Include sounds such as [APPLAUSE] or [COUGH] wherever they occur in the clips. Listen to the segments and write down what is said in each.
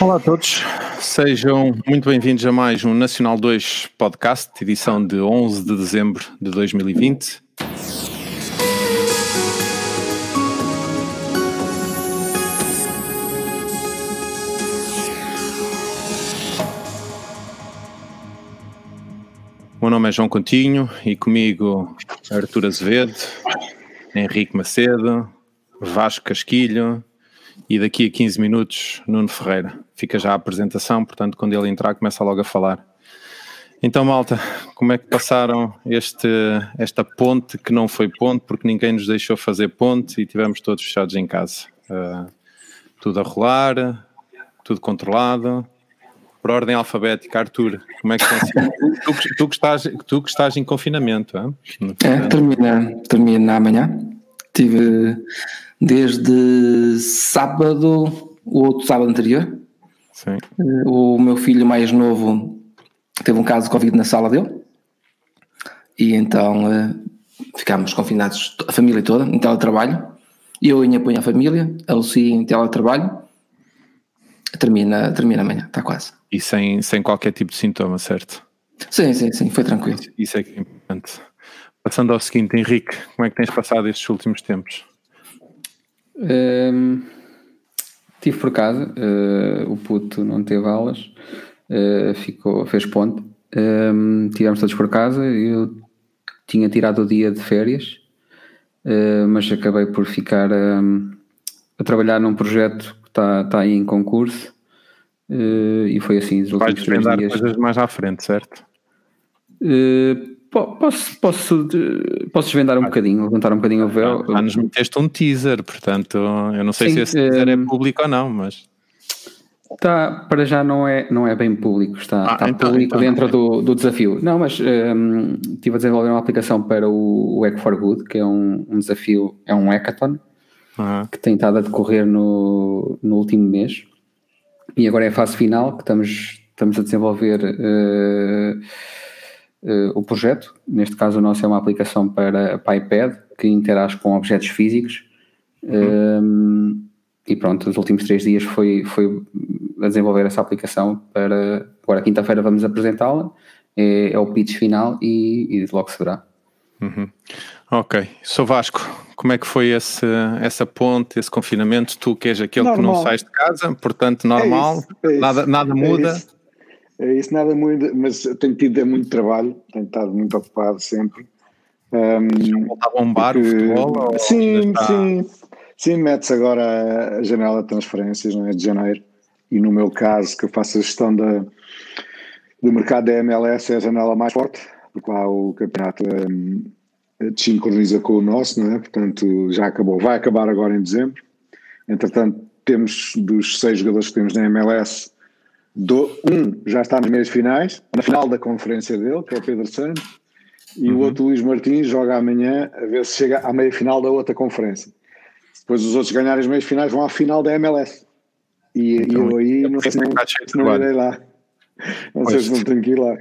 Olá a todos, sejam muito bem-vindos a mais um Nacional 2 Podcast, edição de 11 de dezembro de 2020. O meu nome é João Continho e comigo Artur Azevedo, Henrique Macedo, Vasco Casquilho e daqui a 15 minutos Nuno Ferreira. Fica já a apresentação, portanto, quando ele entrar, começa logo a falar. Então, malta, como é que passaram este, esta ponte que não foi ponte, porque ninguém nos deixou fazer ponte e tivemos todos fechados em casa? Uh, tudo a rolar, tudo controlado. Por ordem alfabética, Arthur, como é que sido? [LAUGHS] tu, tu, tu, que estás, tu que estás em confinamento, hein? É, termina, termina amanhã. Tive desde sábado, o outro sábado anterior. Sim. O meu filho mais novo teve um caso de Covid na sala dele. E então uh, ficámos confinados, a família toda, em teletrabalho. Eu em apoio à família, a Lucia em teletrabalho. Termina, termina amanhã, está quase. E sem, sem qualquer tipo de sintoma, certo? Sim, sim, sim, foi tranquilo. Isso é que é importante. Passando ao seguinte, Henrique, como é que tens passado estes últimos tempos? Um, tive por casa, uh, o puto não teve aulas, uh, ficou, fez ponte. Um, tivemos todos por casa, eu tinha tirado o dia de férias, uh, mas acabei por ficar um, a trabalhar num projeto que está, está aí em concurso. e foi assim os últimos três dias. coisas mais à frente, certo? Posso, posso, posso desvendar um ah, bocadinho, levantar um bocadinho o véu? Ah, nos meteste um teaser, portanto, eu não sei Sim, se esse teaser é hum, público ou não, mas. Está, para já não é, não é bem público, está, ah, está então, público então, dentro é. do, do desafio. Não, mas um, estive a desenvolver uma aplicação para o, o Hack for Good, que é um, um desafio, é um hackathon, que tem estado a decorrer no, no último mês. E agora é a fase final, que estamos, estamos a desenvolver. Uh, uh, o projeto. Neste caso, o nosso é uma aplicação para, para iPad que interage com objetos físicos. Uhum. e pronto, os últimos três dias foi, foi a desenvolver essa aplicação para. Agora, quinta-feira, vamos apresentá-la. É, é, o pitch final e, e logo se verá. Uhum. Ok. Sou Vasco, como é que foi esse, essa ponte, esse confinamento? Tu que és aquele normal. que não sais de casa, portanto, normal, é isso, é isso, nada, nada muda. É isso nada muito, mas tenho tido muito trabalho, tenho estado muito ocupado sempre. Um, voltar a bombar porque, o futebol? Sim, sim, sim, mete-se agora a janela de transferências, não é? De janeiro. E no meu caso, que eu faço a gestão da, do mercado da MLS, é a janela mais forte, porque lá o campeonato um, sincroniza com o nosso, não é? Portanto, já acabou. Vai acabar agora em dezembro. Entretanto, temos dos seis jogadores que temos na MLS do, um já está nas meias finais, na final da conferência dele, que é o Pedro Santos, e uhum. o outro Luís Martins joga amanhã a ver se chega à meia final da outra conferência. Depois os outros ganharem as meias finais vão à final da MLS. E, então, eu aí não sei se não, se não irei lá. Não pois. sei se não tenho que ir lá.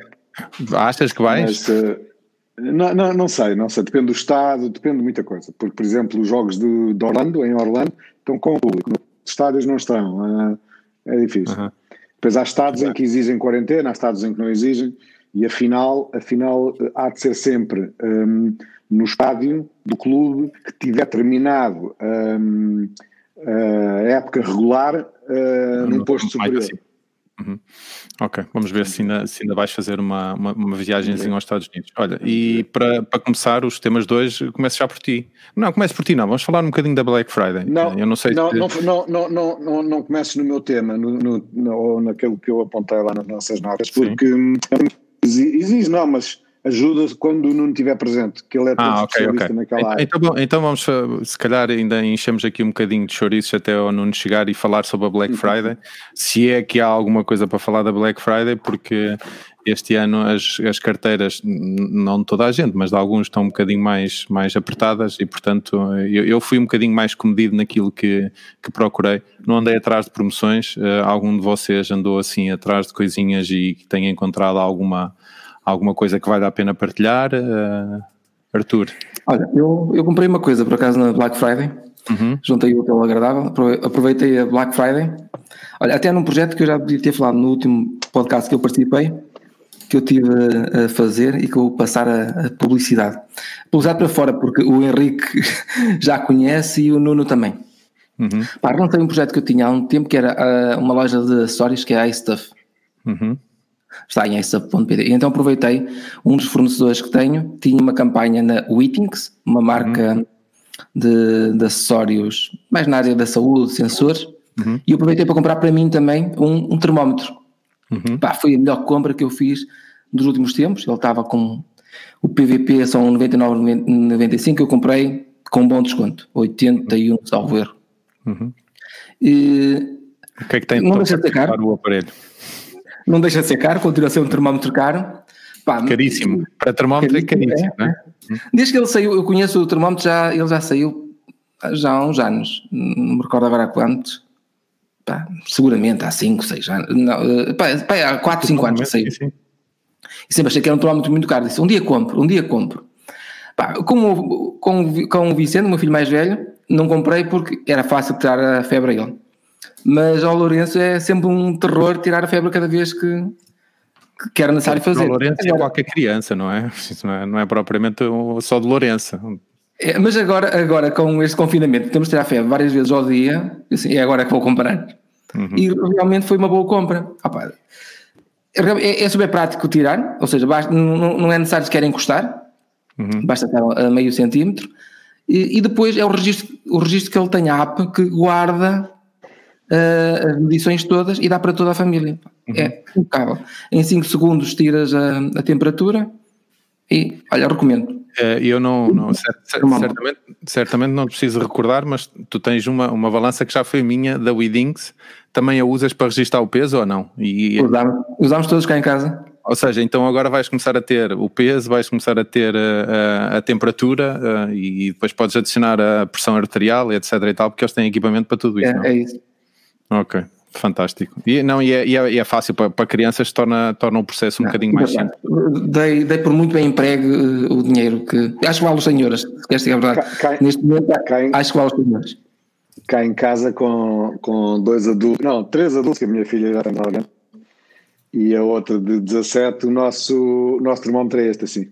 Achas que vais? Mas, uh, não, não, não sei, não sei. Depende do estado, depende de muita coisa. Porque, por exemplo, os jogos de, de Orlando, em Orlando, estão com o público. Os estádios não estão. Uh, é difícil. Uhum. Depois há estados em que exigem quarentena, há estados em que não exigem, e afinal, afinal há de ser sempre um, no estádio do clube que tiver terminado um, a época regular uh, num posto superior. Uhum. Ok, vamos ver se ainda, se ainda vais fazer uma, uma, uma viagemzinha aos Estados Unidos. Olha, e para, para começar, os temas de hoje, começo já por ti. Não, comece por ti, não. Vamos falar um bocadinho da Black Friday. Não, eu não sei não, se... não, não, não, não, não comeces no meu tema, no, no, no, ou naquilo que eu apontei lá nas nossas notas, porque hum, exige, não, mas ajuda quando o Nuno estiver presente, que ele é ah, okay, okay. naquela área. Então, então vamos, se calhar ainda enchemos aqui um bocadinho de chouriços até ao Nuno chegar e falar sobre a Black uhum. Friday, se é que há alguma coisa para falar da Black Friday, porque este ano as, as carteiras, não de toda a gente, mas de alguns estão um bocadinho mais, mais apertadas e portanto eu, eu fui um bocadinho mais comedido naquilo que, que procurei, não andei atrás de promoções, uh, algum de vocês andou assim atrás de coisinhas e tem encontrado alguma alguma coisa que vale a pena partilhar? Uh, Arthur? Olha, eu, eu comprei uma coisa por acaso na Black Friday, uhum. juntei o teu agradável, aproveitei a Black Friday Olha, até num projeto que eu já podia ter falado no último podcast que eu participei, que eu tive a fazer e que eu vou passar a, a publicidade. Publicidade para fora, porque o Henrique [LAUGHS] já conhece e o Nuno também. Uhum. Pá, não tem um projeto que eu tinha há um tempo que era uh, uma loja de acessórios que é a iStuff. Uhum. Está em iStuff.pd. Então aproveitei, um dos fornecedores que tenho tinha uma campanha na Wittings, uma marca uhum. de, de, acessórios mais na área da saúde, sensores, uhum. e aproveitei para comprar para mim também um, um termómetro. Uhum. Pá, foi a melhor compra que eu fiz dos últimos tempos. Ele estava com o PVP são 99,95, eu comprei com um bom desconto, 81, salvo erro. Uhum. E, o que é que tem não de caro o aparelho? Não deixa de ser caro, continua a ser um termómetro caro. Pá, caríssimo. Para termómetro é caríssimo, é, é? é? Desde que ele saiu, eu conheço o termómetro, já, ele já saiu já há uns anos, não me recordo agora há quantos. Pá, seguramente há 5, 6 anos. Não, eh, pá, pá, há 4, 5 anos que saiu. Sim, sim. E sempre achei que era um termómetro muito caro. Disse: um dia compro, um dia compro. Pá, como com, com o Vicente, o meu filho mais velho, não comprei porque era fácil tirar a febre a ele. Mas ao Lourenço é sempre um terror tirar a febre cada vez que, que era necessário fazer. Ao Lourenço é qualquer criança, não é? [LAUGHS] Não é, não é propriamente só de Lourenço. É, mas agora, agora, com este confinamento, temos de tirar a febre várias vezes ao dia, assim, é agora que vou comprar. Uhum. E realmente foi uma boa compra. Ah, é, é super prático tirar, ou seja, basta, não, não é necessário sequer encostar, uhum. basta estar a meio centímetro e, e, depois é o registro, o registro que ele tem a app que guarda uh, as medições todas e dá para toda a família. Uhum. É impecável. Em 5 segundos tiras a, a, temperatura e, olha, recomendo. É, eu não, não certamente, certamente não preciso recordar, mas tu tens uma, uma balança que já foi minha da Widings, também a usas para registrar o peso ou não? E, usamos, usamos todos cá em casa. Ou seja, então agora vais começar a ter o peso, vais começar a ter a, eh, a, a temperatura a, eh, e depois podes adicionar a pressão arterial, etc e tal, porque eles têm equipamento para tudo isso. É, é isso. Ok, fantástico. E, não, e, é, e é, e é fácil para, para crianças, torna, torna o processo um não, bocadinho mais simples. Dei, dei por muito bem emprego eh, o dinheiro que. Acho que vale os senhoras, se queres dizer a verdade. Cá, cá, Neste momento, cá em, acho que vale os senhoras. Cá em casa com, com dois adultos, não, três adultos, que a minha filha já tem trabalhando e a outra de 17, o nosso, o nosso termómetro é este assim.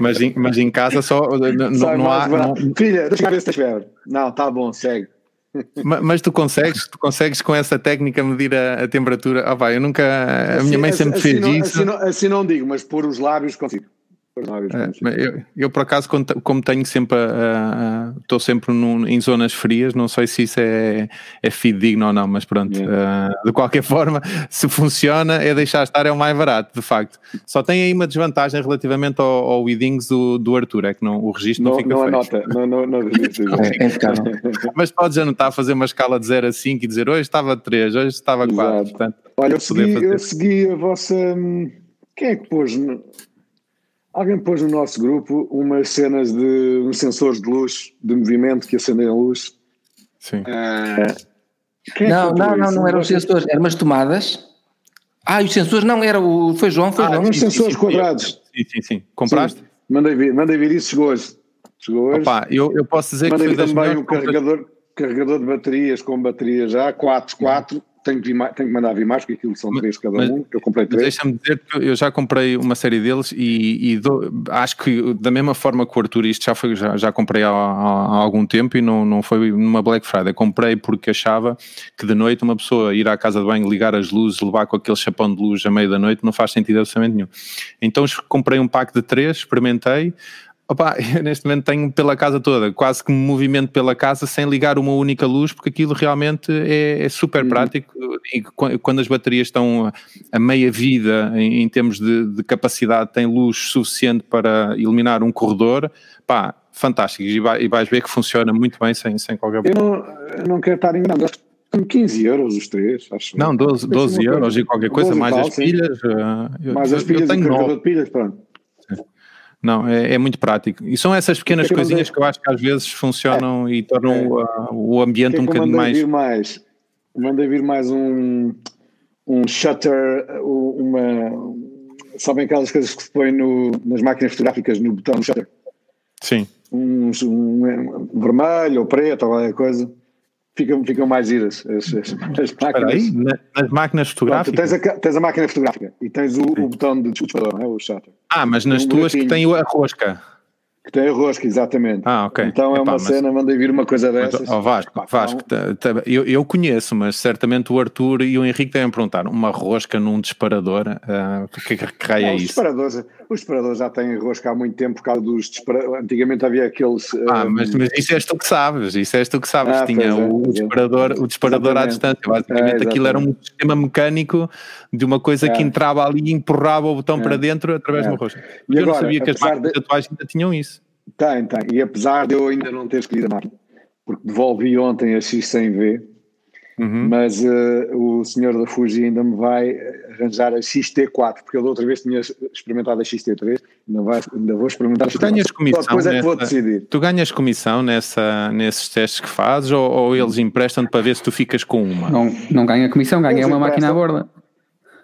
Mas, em, mas em casa só não, não há. Não... Filha, deixa eu ver se estás Não, tá bom, segue. Mas, mas, tu consegues, tu consegues com essa técnica medir a, a temperatura? Ah, vai, eu nunca. A assim, minha mãe sempre assim, fez isso. Assim não, assim não digo, mas pôr os lábios consigo. É, eu, eu, por acaso, como tenho sempre estou sempre num, em zonas frias, não sei se isso é, é fidedigno ou não, mas pronto, yeah. uh, de qualquer [LAUGHS] forma, se funciona, é deixar estar, é o mais barato, de facto. Só tem aí uma desvantagem relativamente ao, ao Widings do, do Arthur, é que não, o registro não, não fica não anota, não, não, não, [LAUGHS] é, [LAUGHS] Mas podes anotar, fazer uma escala de 0 a 5 e dizer hoje estava 3, hoje estava 4. Portanto, Olha, eu segui, eu segui a vossa. Hum, quem é que pôs? Alguém pôs no nosso grupo umas cenas de uns sensores de luz, de movimento que acendem a luz. Sim. Uh, não, não, não, não eram os sensores, eram umas tomadas. Ah, os sensores não, era o. Foi João, foi ah, João. uns sensores sim, quadrados. Sim, sim, sim. Compraste? Sim. Mandei vir, mandei vir isso, chegou hoje. Chegou hoje. Opa, eu, eu posso dizer mandei que foi também o carregador, carregador de baterias com baterias já, 4, 4, tenho que, vir, tenho que mandar vir mais, porque aquilo são três cada mas, um, eu comprei três. Deixa-me dizer que eu já comprei uma série deles e, e acho que da mesma forma que o Arthur, isto já, foi, já, já comprei há, há, há, algum tempo e não, não foi numa Black Friday, comprei porque achava que de noite uma pessoa ir à casa de banho, ligar as luzes, levar com aquele chapão de luz à meia da noite, não faz sentido absolutamente nenhum. Então comprei um pack de três, experimentei, Opa, [LAUGHS] eu neste momento tenho pela casa toda, quase que me movimento pela casa sem ligar uma única luz, porque aquilo realmente é, é super uhum. prático e quando as baterias estão a meia vida em, em termos de, de, capacidade, tem luz suficiente para iluminar um corredor, pá, fantástico, e, vai, e vais ver que funciona muito bem sem, sem qualquer problema. Eu não, eu não quero estar enganado, acho que 15 euros os três, acho. Não, 12, 12 euros e qualquer coisa, mais tal, as pilhas. Uh, mais eu, as pilhas eu tenho e o carregador de pilhas, pronto. Não, é, é, muito prático. E são essas pequenas coisinhas que eu acho que às vezes funcionam é, e tornam é. o, o ambiente que um bocadinho mais... Vir mais. Manda vir mais um, um shutter, uma... Sabem aquelas coisas que se põem no, nas máquinas fotográficas no botão shutter? Sim. Um, um, um vermelho ou preto ou qualquer coisa. Ficam, ficam mais giras as, as, as máquinas. Aí, nas máquinas fotográficas? Pronto, tens, a, tens a máquina fotográfica e tens o, o botão de disparador, não é? o shutter. Ah, mas nas um tuas que tem a rosca. Que tem a rosca, exatamente. Ah, ok. Então é Epá, uma mas... cena, mandei vir uma coisa dessas. Mas, oh, Vasco, Epá, Vasco não... eu, eu conheço, mas certamente o Arthur e o Henrique devem perguntar: uma rosca num disparador, uh, que, que, que raio é isso? Disparadores, os disparadores já têm rosca há muito tempo por causa dos disparadores. Antigamente havia aqueles. Ah, uh, mas, mas isso és tu que sabes, isso és tu que sabes. Ah, Tinha o, é, disparador, o disparador à distância. Basicamente é, aquilo era um sistema mecânico de uma coisa é. que entrava ali e empurrava o botão é. para dentro através de uma rosca. E eu agora, não sabia que as máquinas de tatuagem ainda tinham isso. Tem, tem. E apesar de eu ainda não ter escolhido a máquina, porque devolvi ontem a X100V, uhum. mas uh, o senhor da Fuji ainda me vai arranjar a XT4, porque eu da outra vez tinha experimentado a XT3, ainda, vai, ainda vou experimentar a XT4. Ganhas comissão depois nessa, é que vou decidir. Tu ganhas comissão nessa, nesses testes que fazes ou, ou eles emprestam-te para ver se tu ficas com uma? Não, não ganha comissão, ganha uma máquina à borda.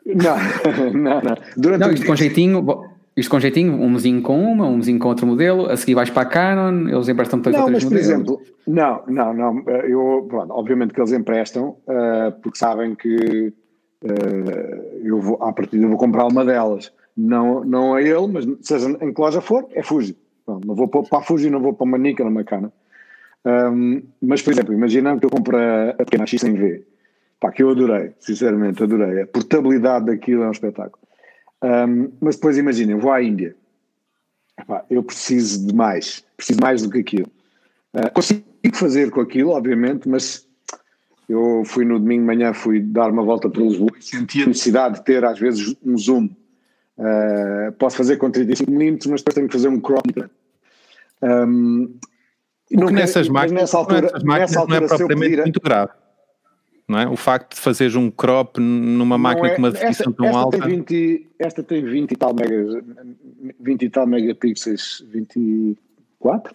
Não, [LAUGHS] não, não. Durante não, isto com jeitinho isto com jeitinho, um mesinho com uma, um mesinho com outro modelo, a seguir vais para a Canon, eles emprestam depois não, outros modelos. Não, mas por exemplo, não, não, não, eh, eu, pronto, obviamente que eles emprestam, uh, porque sabem que uh, eu vou, à partida vou comprar uma delas, não, não é ele, mas seja em que loja for, é Fuji. Pronto, não vou para a Fuji, não vou para uma Nikon, uma Canon. Um, mas, por exemplo, imaginando que eu compro a pequena X100V, pá, que eu adorei, sinceramente, adorei. A portabilidade daquilo é um espetáculo. Um, mas depois imaginem, vou à Índia. Epá, eu preciso de mais, preciso mais do que aquilo. Uh, consigo fazer com aquilo, obviamente, mas eu fui no domingo de manhã, fui dar uma volta para Lisboa e senti a necessidade de ter às vezes um zoom. Uh, posso fazer com 35mm, mas depois tenho que fazer um crop. Um, o que nessas máquinas, nessa altura, nessa altura, não é propriamente pedir, muito grave não é? O facto de fazeres um crop numa máquina é, com uma definição tão esta alta. Tem 20, esta tem 20 e tal megas, 20 e tal megapixels, 24?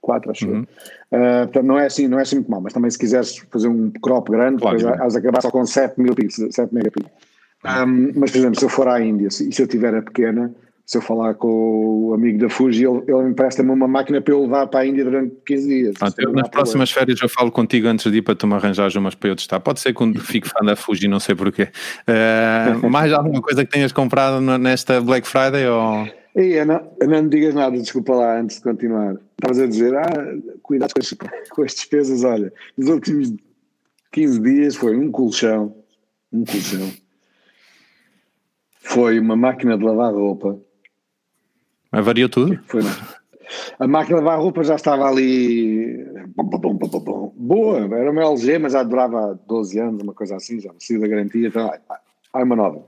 4, acho uhum. Uh, portanto, não é assim, não é assim muito mal, mas também se quiseres fazer um crop grande, claro, depois has acabar só com 7 mil pixels, 7 megapixels. Um, mas, por exemplo, se eu for à Índia e se eu tiver a pequena, se eu falar com o amigo da Fuji, ele, ele empresta-me uma máquina para eu levar para a Índia durante 15 dias. Ah, eu, nas próximas férias eu falo contigo antes de ir para tu me arranjares umas para eu testar. Pode ser quando fico fã da Fuji, não sei porquê. Uh, mais alguma coisa que tenhas comprado nesta Black Friday? Ou... Ei, Ana, não me digas nada, desculpa lá, antes de continuar. Estavas a dizer, ah, cuidado com as, com as despesas, olha, nos últimos 15 dias foi um colchão, um colchão, foi uma máquina de lavar roupa, mas variou tudo? Foi. A máquina de lavar roupa já estava ali boa, era uma LG, mas já durava 12 anos, uma coisa assim, já saiu da garantia, então, há uma nova.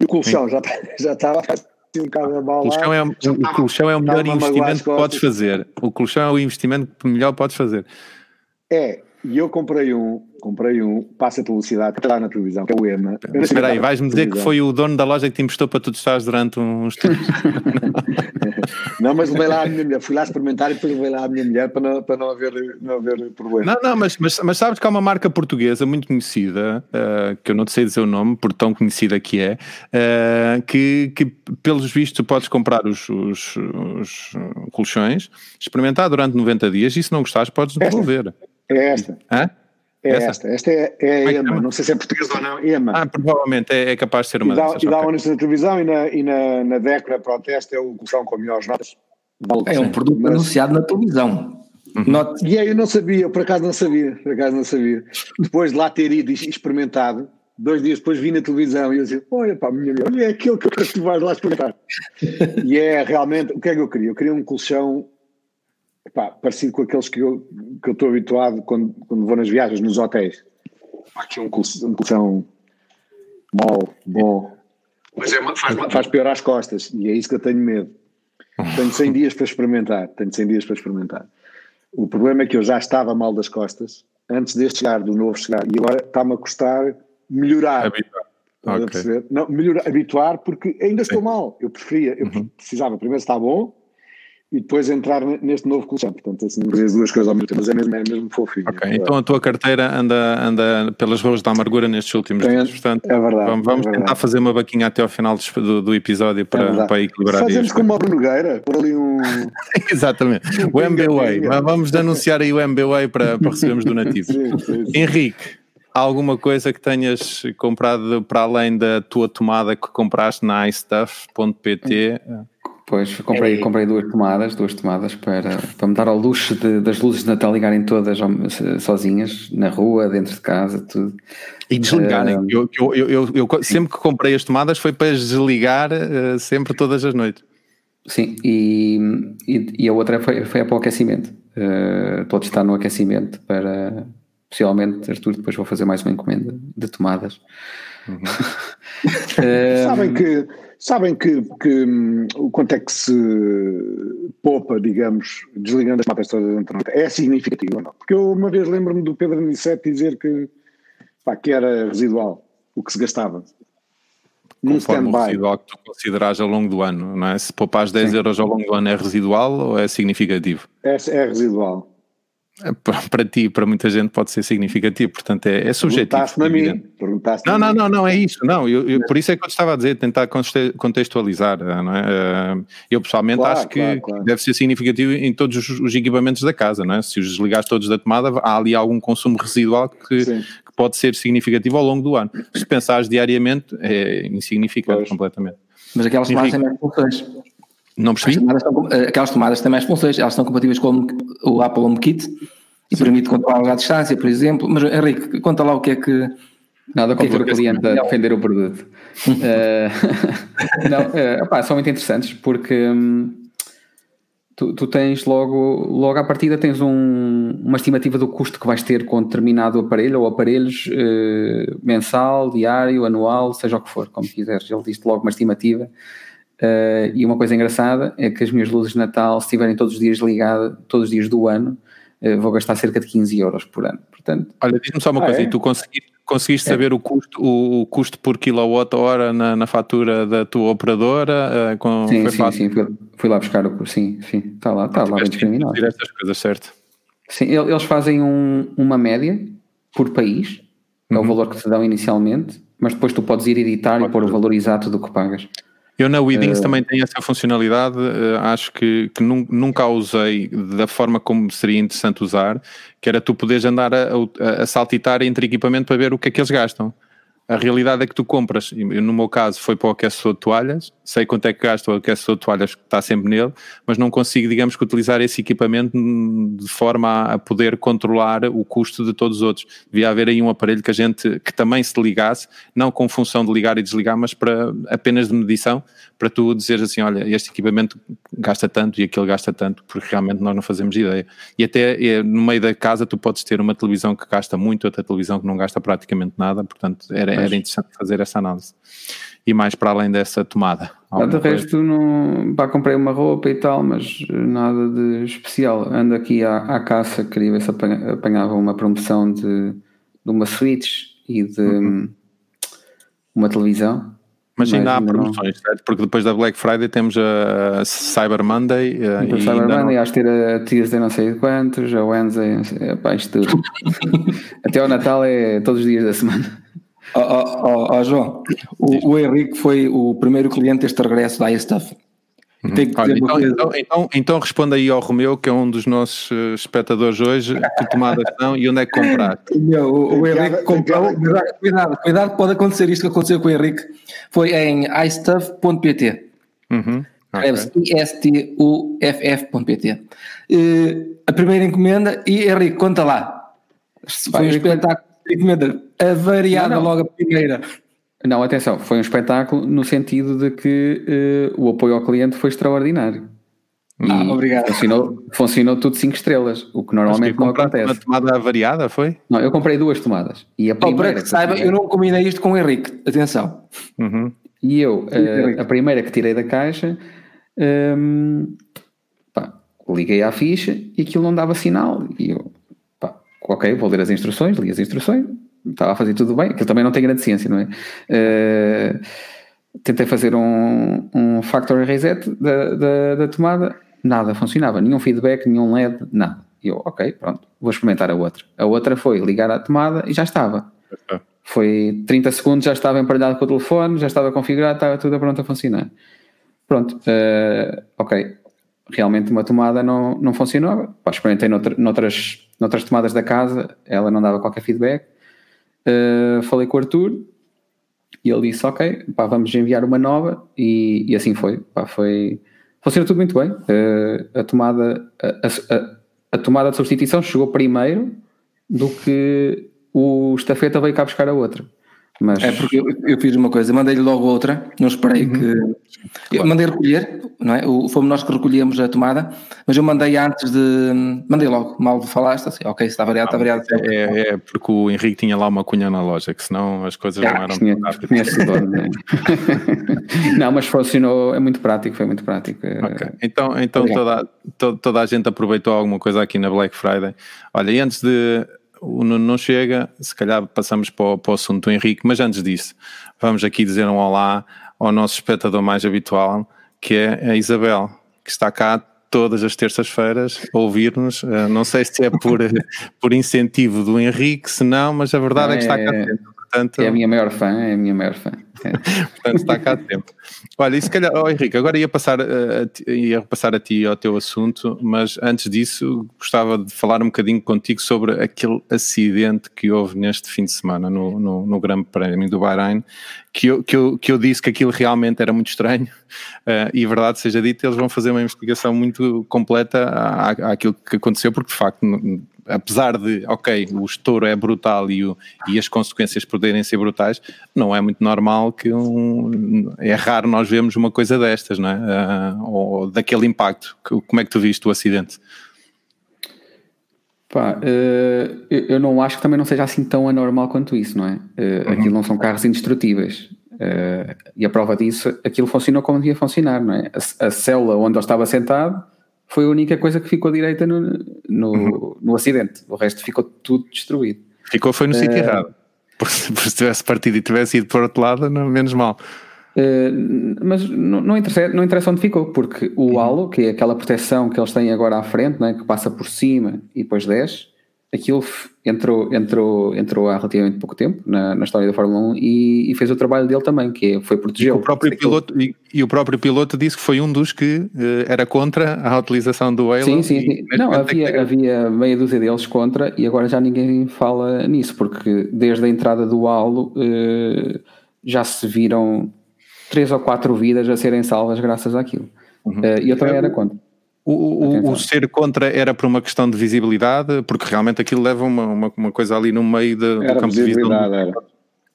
E o colchão já, [LAUGHS] já estava assim um bocado a O colchão é, o colchão é o melhor investimento que podes fazer. O colchão é o investimento que melhor podes fazer. É, e eu comprei um, comprei um, passa publicidade, está lá na televisão, que é o EMA. Espera aí, vais-me dizer que foi o dono da loja que te emprestou para tu estares durante uns tempos. [LAUGHS] não, mas levei lá a minha mulher, fui lá experimentar e depois levei lá a minha mulher para não, para não, haver, não haver problema. Não, não, mas, mas, mas sabes que há uma marca portuguesa muito conhecida, uh, que eu não sei dizer o nome, por tão conhecida que é, uh, que, que pelos vistos tu podes comprar os, os, os colchões, experimentar durante 90 dias e se não gostares podes devolver. É esta. Hã? É essa? esta. Esta é, é a EMA. Não sei se é português ou não. EMA. Ah, provavelmente é, é capaz de ser uma e dá, dessas. E dá okay. na televisão e na, e na, na DEC, para o teste, é o colchão com melhores notas. É um produto Mas... anunciado na televisão. Uhum. E aí eu não sabia, por acaso não sabia, por acaso não sabia. Depois de lá ter ido experimentado, dois dias depois vi na televisão e eu disse, olha pá, minha olha, é aquilo eu que tu vais lá experimentar. [LAUGHS] e é realmente, o que é que eu queria? Eu queria um colchão Epá, parecido com aqueles que eu, que eu estou habituado quando, quando vou nas viagens, nos hotéis. Aqui um colchão, um colchão mole, bom. Mas é faz, faz pior às costas e é isso que eu tenho medo. Tenho 100 dias para experimentar. Tenho 100 dias para experimentar. O problema é que eu já estava mal das costas antes deste chegar, do novo chegar, e agora está-me a custar melhorar. Habituar. Okay. Não, melhorar, habituar, porque ainda Sim. estou mal. Eu preferia, eu uhum. precisava primeiro estar bom e depois entrar neste novo colchão. Portanto, assim, as duas coisas ao mesmo tempo, mas é mesmo, é mesmo fofinho. Ok, então a tua carteira anda, anda pelas ruas da amargura nestes últimos Tem, dias. Portanto, é verdade. Vamos, vamos é tentar verdade. fazer uma vaquinha até ao final do, do episódio para, é para equilibrar Fazemos isto. como a Brunogueira, por ali um. [LAUGHS] Exatamente. O MBWay. Vamos anunciar aí o MBWay para, para recebermos donativo. [LAUGHS] sim, sim, sim. Henrique. Alguma coisa que tenhas comprado para além da tua tomada que compraste na iStuff.pt? Pois, comprei, é. comprei duas tomadas, duas tomadas para, para me dar ao luxo de, das luzes de Natal ligarem todas sozinhas, na rua, dentro de casa, tudo. E desligarem. Uh, eu, eu, eu, eu, sempre que comprei as tomadas foi para desligar uh, sempre todas as noites. Sim, e, e, e a outra foi, foi para o aquecimento. Uh, estou a testar no aquecimento para, possivelmente, Arthur, depois vou fazer mais uma encomenda de tomadas. Uhum. [LAUGHS] sabem que, sabem que, que um, quanto é que se poupa, digamos, desligando as mapas todas da internet? É significativo ou não? Porque eu uma vez lembro-me do Pedro Anicete dizer que, pá, que era residual o que se gastava. Num stand-by. o residual que tu consideras ao longo do ano, não é? Se poupares 10 Sim. euros ao longo do ano é residual ou é significativo? É, é residual. [LAUGHS] para ti, para muita gente pode ser significativo, portanto é, é subjetivo. Perguntaste-me a mim. Perguntaste não, não, não, não é isso, não, eu, eu, por isso é que eu estava a dizer, tentar contextualizar, não é? Eh, eu pessoalmente claro, acho que claro, claro. deve ser significativo em todos os, os, equipamentos da casa, não é? Se os desligares todos da tomada, há ali algum consumo residual que, que, pode ser significativo ao longo do ano. Se pensares diariamente, é insignificante pois. completamente. Mas aquelas tomadas têm mais funções. Não percebi? Tomadas estão, eh, aquelas tomadas têm mais funções, elas são compatíveis com o Apple HomeKit e Sim. permite controlar à distância, por exemplo. Mas Henrique, conta lá o que é que. Nada contra o cliente a defender o produto. uh, [LAUGHS] [LAUGHS] não, uh, opá, são muito interessantes porque hum, tu, tu, tens logo, logo à partida tens um, uma estimativa do custo que vais ter com determinado aparelho ou aparelhos uh, mensal, diário, anual, seja o que for, como quiseres. Ele diz logo uma estimativa Uh, e uma coisa engraçada é que as minhas luzes de Natal, se estiverem todos os dias ligadas, todos os dias do ano, uh, vou gastar cerca de 15 euros por ano. Portanto, Olha, diz-me só uma ah, coisa, é? e tu conseguiste, conseguiste é. saber o custo, o, o custo por quilowatt-hora na, na, fatura da tua operadora? Uh, com, sim, sim, fácil? sim, fui, lá buscar o custo, sim, sim, está lá, está lá bem discriminado. estas coisas, certo? Sim, eles fazem um, uma média por país, é o uhum. valor que te dão inicialmente, mas depois tu podes ir editar Pode e pôr o valor exato do que pagas. Eu na Weedings uh, também tenho essa funcionalidade, uh, acho que, que nunca a usei da forma como seria interessante usar, que era tu poderes andar a, a, a saltitar entre equipamento para ver o que é que eles gastam. A realidade é que tu compras, no meu caso foi para o aquecedor de toalhas, sei quanto é que gasta o aquecedor de toalhas que está sempre nele, mas não consigo, digamos que, utilizar esse equipamento de forma a poder controlar o custo de todos os outros. Devia haver aí um aparelho que a gente, que também se ligasse, não com função de ligar e desligar, mas para apenas de medição, para tu dizer assim, olha, este equipamento gasta tanto e aquele gasta tanto, porque realmente nós não fazemos ideia. E até no meio da casa tu podes ter uma televisão que gasta muito, outra televisão que não gasta praticamente nada, portanto era, era interessante fazer essa análise. E mais para além dessa tomada. De resto, não, pá, comprei uma roupa e tal, mas nada de especial. Ando aqui à, à caça, queria ver se apanhava uma promoção de, de uma Switch e de uhum. uma televisão mas ainda há promoções, não... certo? Porque depois da Black Friday temos a Cyber Monday. Eh, e Cyber Monday, não... acho que ter a Tuesday não sei de quantos, a Wednesday, é, pá, isto tudo. [LAUGHS] Até ao Natal é todos os dias da semana. Ó oh, oh, oh, João, o, o, Henrique foi o primeiro cliente deste regresso da iStuff. Uhum. Olha, então, então, então, então, responda aí ao Romeu, que é um dos nossos eh, espectadores hoje, que tomadas são e onde é que comprar? [LAUGHS] o, o Henrique comprou, cuidado, cuidado, pode acontecer isto que aconteceu com o Henrique, foi em istuff.pt. Uhum. Okay. I-S-T-U-F-F.pt. Uh, a primeira encomenda e Henrique, conta lá. Foi um espetáculo encomenda avariada não, não. logo a primeira. Não, atenção, foi um espetáculo no sentido de que uh, o apoio ao cliente foi extraordinário. Ah, obrigado. Funcionou, funcionou tudo 5 estrelas, o que normalmente que não acontece. Uma tomada variada, foi? Não, eu comprei duas tomadas. E a primeira. Oh, para que saiba, eu não combinei isto com o Henrique, atenção. Uhum. E eu, uh, a primeira que tirei da caixa, um, pá, liguei à ficha e aquilo não dava sinal. E eu, ok, vou ler as instruções, li as instruções, estava a fazer tudo bem, aquilo também não tem grande ciência, não é? Uh, tentei fazer um, um factory reset da, da, da, tomada, nada funcionava, nenhum feedback, nenhum LED, nada. E eu, ok, pronto, vou experimentar a outra. A outra foi ligar a tomada e já estava. Foi 30 segundos, já estava emparelhado com o telefone, já estava configurado, estava tudo pronto a funcionar. Pronto, uh, ok. Realmente uma tomada não, não funcionava. Pá, experimentei noutra, noutras, noutras tomadas da casa, ela não dava qualquer feedback. Uh, falei com o Arthur e ele disse: Ok, pá, vamos enviar uma nova. E, e assim foi. Pá, foi. Funcionou tudo muito bem. Uh, a tomada. A, a, a tomada de substituição chegou primeiro do que o estafeta veio cá buscar a outra. Mas... É porque eu, eu fiz uma coisa, mandei-lhe logo outra, não esperei uhum. que. Eu mandei recolher, não é? O, fomos nós que recolhemos a tomada, mas eu mandei antes de. Mandei logo, mal falaste, assim, ok, está variado, está variado. É, é, porque o Henrique tinha lá uma cunha na loja, que senão as coisas ah, não eram. Tinha, tinha dono, né? [LAUGHS] não, mas funcionou, é muito prático, foi muito prático. É, okay. Então, então toda, toda, toda a gente aproveitou alguma coisa aqui na Black Friday. Olha, e antes de o Nuno não chega, se calhar passamos para o, para o assunto do Henrique, mas antes disso, vamos aqui dizer um olá ao nosso espectador mais habitual, que é a Isabel, que está cá todas as terças-feiras a ouvir-nos. Uh, não sei se é por, [LAUGHS] por incentivo do Henrique, se não, mas a verdade é, é que está cá dentro. Portanto, é a minha maior fã, é a minha maior fã. Portanto, está cá tempo. Olha, e se calhar, oh, Henrique, agora ia passar, a, a, ia passar a ti ao teu assunto, mas antes disso gostava de falar um bocadinho contigo sobre aquele acidente que houve neste fim de semana no, no, no Grande Prémio do Bahrein, que eu, que, eu, que eu disse que aquilo realmente era muito estranho, uh, [LAUGHS] e verdade seja dita, eles vão fazer uma investigação muito completa à, àquilo que aconteceu, porque de facto apesar de, ok, o estouro é brutal e, o, e as consequências poderem ser brutais, não é muito normal que um, é raro nós vermos uma coisa destas, não é? Uh, ou daquele impacto. Como é que tu viste o acidente? Pá, uh, eu não acho que também não seja assim tão anormal quanto isso, não é? Uh, uhum. Aquilo não são carros indestrutíveis. Uh, e a prova disso, aquilo funcionou como devia funcionar, não é? A, a célula onde ele estava sentado foi a única coisa que ficou direita no, no, uhum. no acidente. O resto ficou tudo destruído. Ficou foi no uh, sítio errado. [LAUGHS] Porque se tivesse partido e tivesse ido para o outro lado, não, menos mal. Uh, mas não, não, interessa, não interessa onde ficou, porque o uhum. halo, que é aquela proteção que eles têm agora à frente, né, que passa por cima e depois desce, aquilo entrou, entrou, entrou há relativamente pouco tempo na, na história da Fórmula 1 e, e, fez o trabalho dele também, que é, foi proteger. O próprio piloto, e, e, o próprio piloto disse que foi um dos que uh, era contra a utilização do Halo. Sim, sim, sim. Não, havia, que... havia meia dúzia deles contra e agora já ninguém fala nisso, porque desde a entrada do Halo uh, já se viram três ou quatro vidas a serem salvas graças àquilo. Uhum. Uh, e eu também era contra. O, o, o, ser contra era por uma questão de visibilidade, porque realmente aquilo leva uma, uma, uma coisa ali no meio de, do campo de visão. Era.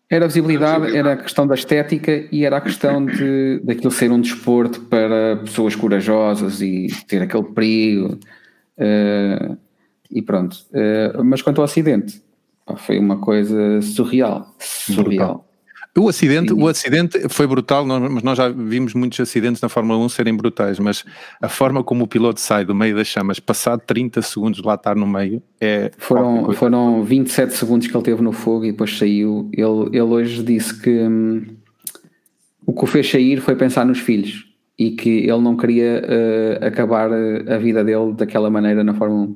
era visibilidade, era a questão da estética e era a questão de daquilo ser um desporto para pessoas corajosas e ter aquele perigo. Uh, e pronto. Uh, mas quanto ao acidente, foi uma coisa surreal. Surreal. O acidente, o acidente foi brutal, mas nós já vimos muitos acidentes na Fórmula 1 serem brutais, mas a forma como o piloto sai do meio das chamas, passado 30 segundos lá estar no meio, é. Foram, foram 27 segundos que ele teve no fogo e depois saiu. Ele, ele hoje disse que hum, o que o fez sair foi pensar nos filhos e que ele não queria uh, acabar a vida dele daquela maneira na Fórmula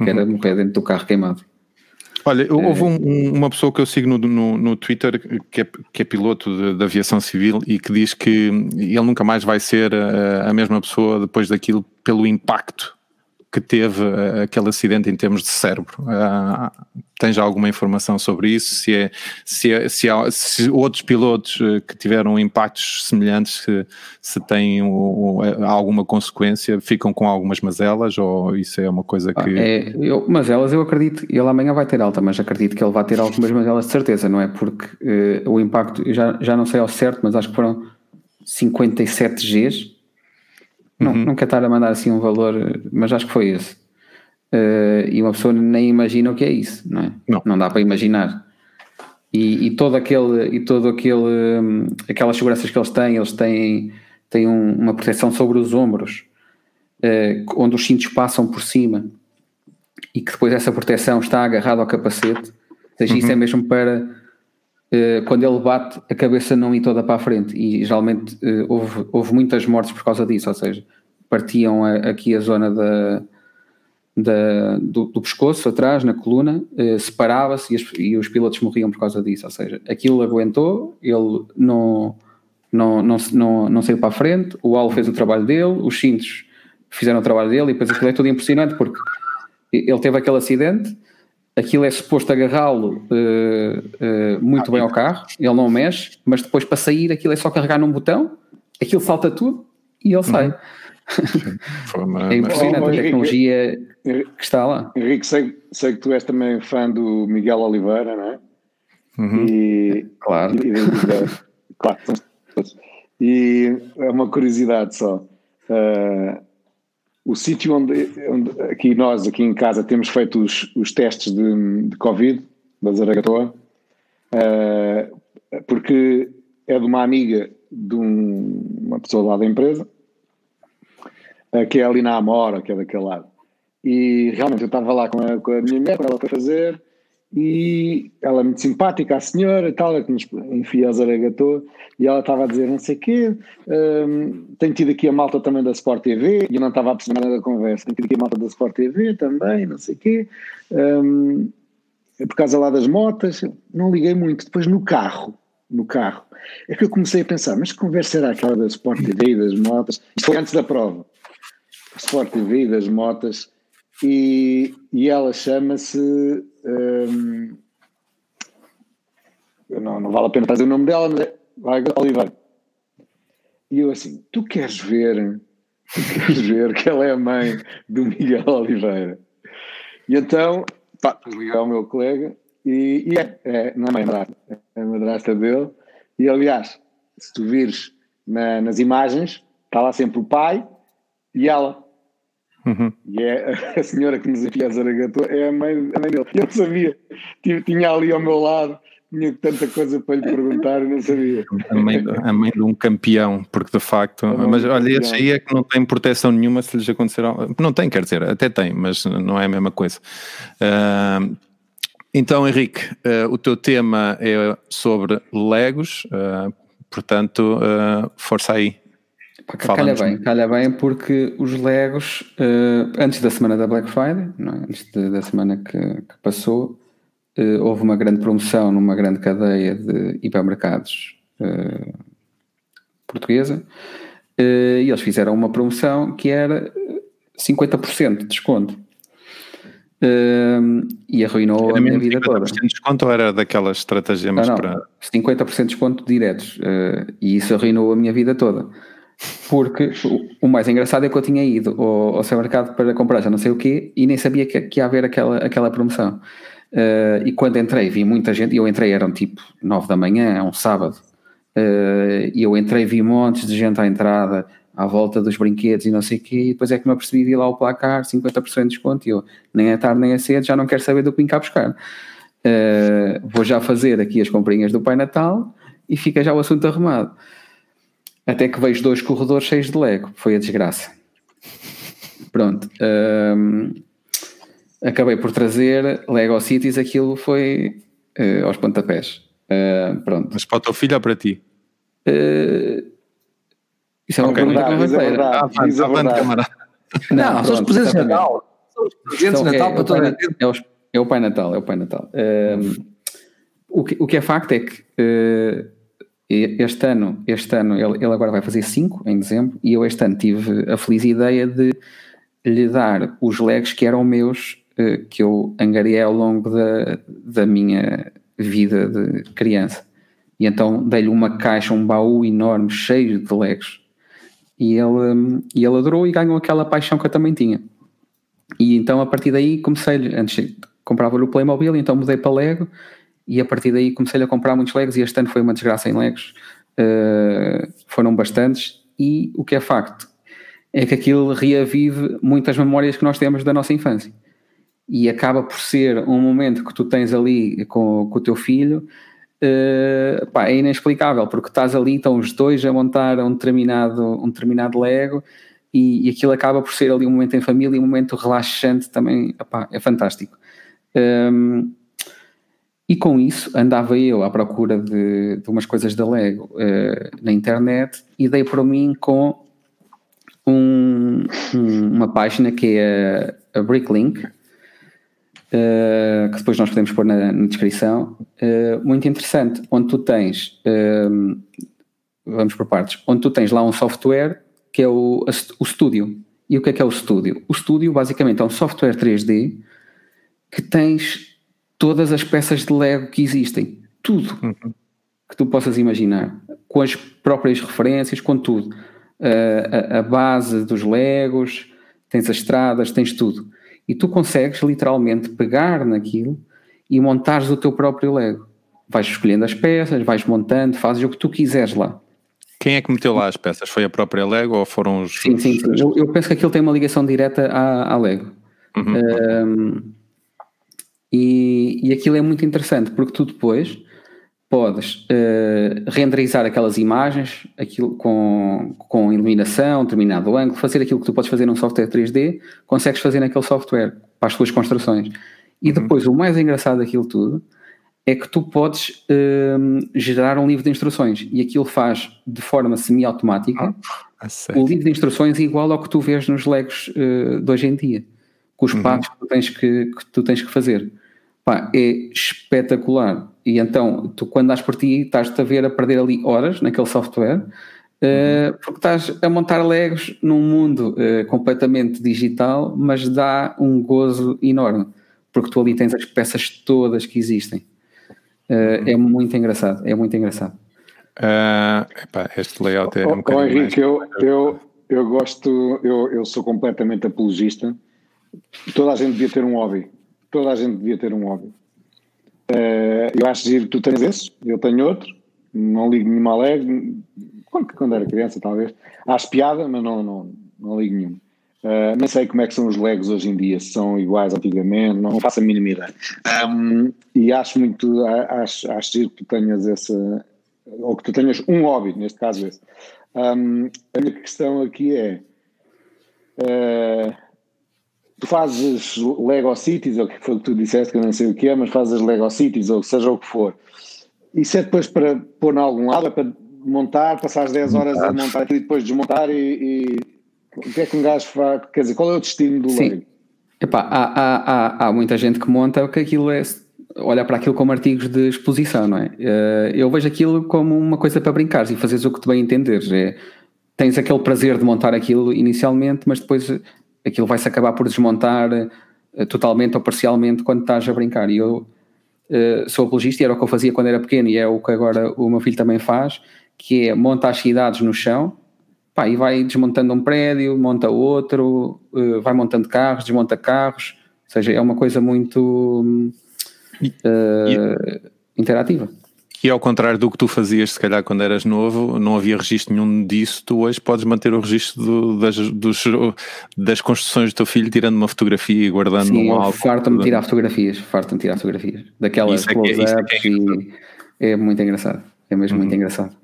1, que era uhum. morrer dentro do carro queimado. Olha, é. houve um, uma pessoa que eu sigo no, no, no Twitter que é, que é piloto da aviação civil e que diz que ele nunca mais vai ser a, a mesma pessoa depois daquilo pelo impacto que teve uh, aquele acidente em termos de cérebro. Uh, tens alguma informação sobre isso? Se, é, se, é, se, há, se outros pilotos uh, que tiveram impactos semelhantes, se, se têm alguma consequência, ficam com algumas mazelas ou isso é uma coisa que. É, eu, mazelas eu acredito, ele amanhã vai ter alta, mas acredito que ele vai ter algumas mazelas de certeza, não é? Porque o impacto, já, já não sei ao certo, mas acho que foram 57 Gs não, uhum. não quero estar a mandar assim um valor, mas acho que foi esse. Uh, e uma pessoa nem imagina o que é isso, não é? Não, não dá para imaginar. E, e, todo aquele, e todo aquele, um, aquelas seguranças que eles têm, eles têm, têm um, uma proteção sobre os ombros, uh, onde os cintos passam por cima e que depois essa proteção está agarrada ao capacete. Ou seja, uhum. isso é mesmo para quando ele bate a cabeça não ir toda para a frente. E geralmente houve, houve muitas mortes por causa disso, ou seja, partiam a, aqui a zona da, da, do, do, pescoço atrás, na coluna, eh, separava-se e, e, os pilotos morriam por causa disso. Ou seja, aquilo aguentou, ele não, não, não, não, não saiu para a frente, o Al fez o trabalho dele, os cintos fizeram o trabalho dele e depois aquilo é tudo impressionante porque ele teve aquele acidente, aquilo é suposto agarrá-lo uh, uh, muito bem ao carro, ele não mexe, mas depois para sair aquilo é só carregar num botão, aquilo salta tudo e ele sai. Uma, é impressionante a tecnologia Henrique, que está lá. Henrique, sei, sei que tu és também fã do Miguel Oliveira, não é? Uhum. E, claro. E, [LAUGHS] claro. E é uma curiosidade só. Uh, o sítio onde, onde, aqui nós, aqui em casa, temos feito os, os testes de, de Covid, da Zaragatoa, uh, porque é de uma amiga de um, uma pessoa lá da empresa, uh, que é ali na Amora, que é daquele lado. E realmente eu estava lá com a, com a minha mulher, ela foi fazer, e ela é muito simpática, a senhora e tal, é que nos enfia a Zaragatou, e ela estava a dizer não sei o quê, um, tem tido aqui a malta também da Sport TV, e eu não estava a perceber nada da conversa, tem tido aqui a malta da Sport TV também, não sei o quê, um, é por causa lá das motas, não liguei muito, depois no carro, no carro, é que eu comecei a pensar, mas que conversa era aquela da Sport TV e das motas? Isto foi antes da prova. Sport TV e das motas, e, e ela chama-se. Um, não, não vale a pena trazer o nome dela, mas é Oliveira. E eu assim, tu queres ver, tu queres ver que ela é a mãe do Miguel Oliveira. E então, pá, liguei ao meu colega e, e é, é, não é mãe madrasta, é a madrasta dele. E aliás, se tu vires na, nas imagens, está lá sempre o pai e ela. Uhum. E é [LAUGHS] a senhora que nos envia a Zaragatua, é a mãe, a mãe dele. Eu não sabia, tinha ali ao meu lado, tinha tanta coisa para lhe perguntar e não sabia. A mãe, a mãe de um campeão, porque de facto, mas olha, esse aí é que não tem proteção nenhuma se lhes acontecer. Não tem, quer dizer, até tem, mas não é a mesma coisa. Uh, então, Henrique, uh, o teu tema é sobre Legos, uh, portanto, força aí. Calha bem, calha bem, porque os Legos, uh, antes da semana da Black Friday, é? antes de, da semana que, que passou, uh, houve uma grande promoção numa grande cadeia de hipermercados uh, portuguesa e eles fizeram uma promoção que era 50% de desconto. e arruinou era a minha vida toda. 50% de desconto ou era daquelas estratagemas não, não, para. 50% de desconto diretos. e isso arruinou a minha vida toda porque o, mais engraçado é que eu tinha ido ao, ao supermercado para comprar já não sei o quê e nem sabia que, que ia haver aquela, aquela promoção. Uh, e quando entrei, vi muita gente, e eu entrei, eram tipo 9 da manhã, é um sábado, uh, e eu entrei, vi montes de gente à entrada, à volta dos brinquedos e não sei o quê, e depois é que me apercebi, vi lá o placar, 50% de desconto, e eu, nem é tarde nem é cedo, já não quero saber do que vim cá buscar. Uh, vou já fazer aqui as comprinhas do Pai Natal e fica já o assunto arrumado. Até que vejo dois corredores cheios de Lego. Foi a desgraça. Pronto. Um, acabei por trazer Lego Cities, aquilo foi uh, aos pontapés. Uh, pronto. Mas para o teu filho ou para ti? Uh, isso é uma okay. pergunta verdadeira. Ah, é não, não são os presentes de Natal. São os presentes de Natal é, para toda a gente. É, é, o Pai Natal, é o Pai Natal. Um, o, que, o que é facto é que este ano, este ano ele, ele agora vai fazer 5 em dezembro e eu este ano tive a feliz ideia de lhe dar os legs que eram meus, eh, que eu angariei ao longo da, da minha vida de criança. E então dei-lhe uma caixa, um baú enorme, cheio de legos. E ele, e ele adorou e ganhou aquela paixão que eu também tinha. E então a partir daí comecei, antes comprava-lhe o Playmobil, então mudei para Lego e a partir daí comecei a comprar muitos Legos e este ano foi uma desgraça em Legos. Uh, foram bastantes. E o que é facto é que aquilo reavive muitas memórias que nós temos da nossa infância. E acaba por ser um momento que tu tens ali com, com o teu filho uh, pá, é inexplicável porque estás ali, estão os dois a montar um determinado, um determinado Lego e, e aquilo acaba por ser ali um momento em família um momento relaxante também, é fantástico. Um, e com isso andava eu à procura de, de umas coisas da Lego uh, na internet e dei para mim com um, um, uma página que é a, a Bricklink, uh, que depois nós podemos pôr na, na descrição, uh, muito interessante, onde tu tens, vamos por partes, onde tu tens lá um software que é o, o Studio. E o que é que é o Studio? O Studio basicamente é um software 3D que tens todas as peças de Lego que existem, tudo uhum. que tu possas imaginar, com as próprias referências, com tudo. a, a base dos Legos, tens as estradas, tens tudo e tu consegues literalmente pegar naquilo e montares o teu próprio Lego. Vais escolhendo as peças, vais montando, fazes o que tu quiseres lá. Quem é que meteu lá as peças? Foi a própria Lego ou foram os. Sim, sim, sim. Eu, eu penso que aquilo tem uma ligação direta à, à Lego. Uhum. Um, e, e aquilo é muito interessante porque tu depois podes uh, renderizar aquelas imagens aquilo com, com iluminação, determinado ângulo, fazer aquilo que tu podes fazer num software 3D, consegues fazer naquele software para as tuas construções. E uhum. depois, o mais engraçado daquilo tudo é que tu podes uh, gerar um livro de instruções e aquilo faz de forma semi-automática ah, o livro de instruções igual ao que tu vês nos Legos uh, de hoje em dia, com os uhum. passos que tu tens que, que, tu tens que fazer. Pá, é espetacular. E então, tu quando dás por ti, estás-te a ver a perder ali horas naquele software, uh, porque estás a montar Legos num mundo uh, completamente digital, mas dá um gozo enorme, porque tu ali tens as peças todas que existem. Uh, é muito engraçado, é muito engraçado. Epá, este layout é um oh, oh Henrique, eu, eu, eu gosto, eu, eu sou completamente apologista. Toda a gente devia ter um hobby toda a gente devia ter um hobby. Uh, eu acho que tu tens esse, eu tenho outro, não ligo nenhuma alegre, quando, quando era criança talvez. Acho piada, mas não, não, não ligo nenhuma. Uh, não sei como é que são os Legos hoje em dia, se são iguais antigamente, não faço a mínima ideia. Um, e acho muito, acho, acho que tu tenhas essa, ou que tu tenhas um hobby, neste caso esse. Um, a minha questão aqui é, uh, tu fazes Lego Cities, ou o que foi que tu disseste, que eu não sei o que é, mas fazes Lego Cities, ou seja o que for. Isso é depois para pôr em algum lado, é para montar, passar as 10 horas a montar e depois desmontar e, e, o que é que um gajo faz? Quer dizer, qual é o destino do Sim. Lego? Epá, há, há, há, há muita gente que monta que aquilo é olha para aquilo como artigos de exposição, não é? Eh, eu vejo aquilo como uma coisa para brincares e fazeres o que te bem entenderes. É, tens aquele prazer de montar aquilo inicialmente, mas depois aquilo vai-se acabar por desmontar uh, totalmente ou parcialmente quando estás a brincar. E eu uh, sou apologista e era o que eu fazia quando era pequeno e é o que agora o meu filho também faz, que é monta as cidades no chão pá, e vai desmontando um prédio, monta outro, uh, vai montando carros, desmonta carros, ou seja, é uma coisa muito interativa. E ao contrário do que tu fazias, se calhar, quando eras novo, não havia registro nenhum disso, tu hoje podes manter o registro do, das, dos, das construções do teu filho, tirando uma fotografia e guardando Sim, um álbum. farta-me tirar fotografias, farta-me tirar fotografias. Daquelas é close-ups é, é, é, é, muito engraçado. É mesmo uhum. muito engraçado.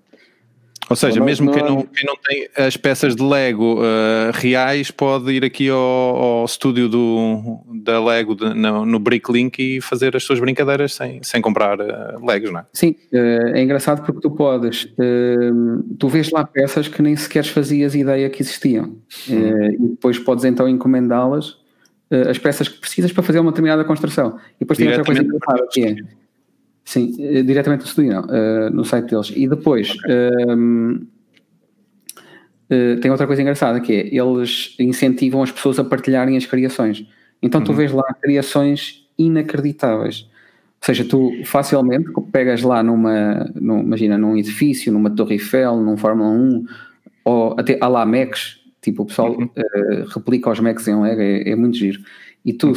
Ou seja, mesmo quem não, quem não tem as peças de Lego uh, reais pode ir aqui ao, ao estúdio do, da Lego de, no, no Bricklink e fazer as suas brincadeiras sem, sem comprar uh, Legos, não é? Sim, uh, é engraçado porque tu podes, tu vês lá peças que nem sequer fazias ideia que existiam e depois podes então encomendá-las, as peças que precisas para fazer uma determinada construção. E depois tem outra coisa engraçada que é Sim, eh, diretamente do estúdio, não, uh, no site deles. E depois okay. uh, uh, tem outra coisa engraçada que é eles incentivam as pessoas a partilharem as criações. Então uhum. tu vês lá criações inacreditáveis. Ou seja, tu facilmente pegas lá numa, num, imagina, num edifício, numa Torre Eiffel, num Fórmula 1, ou até a lá Macs, tipo o pessoal uhum. replica os Macs em Lego, é, é muito giro. E tu, uhum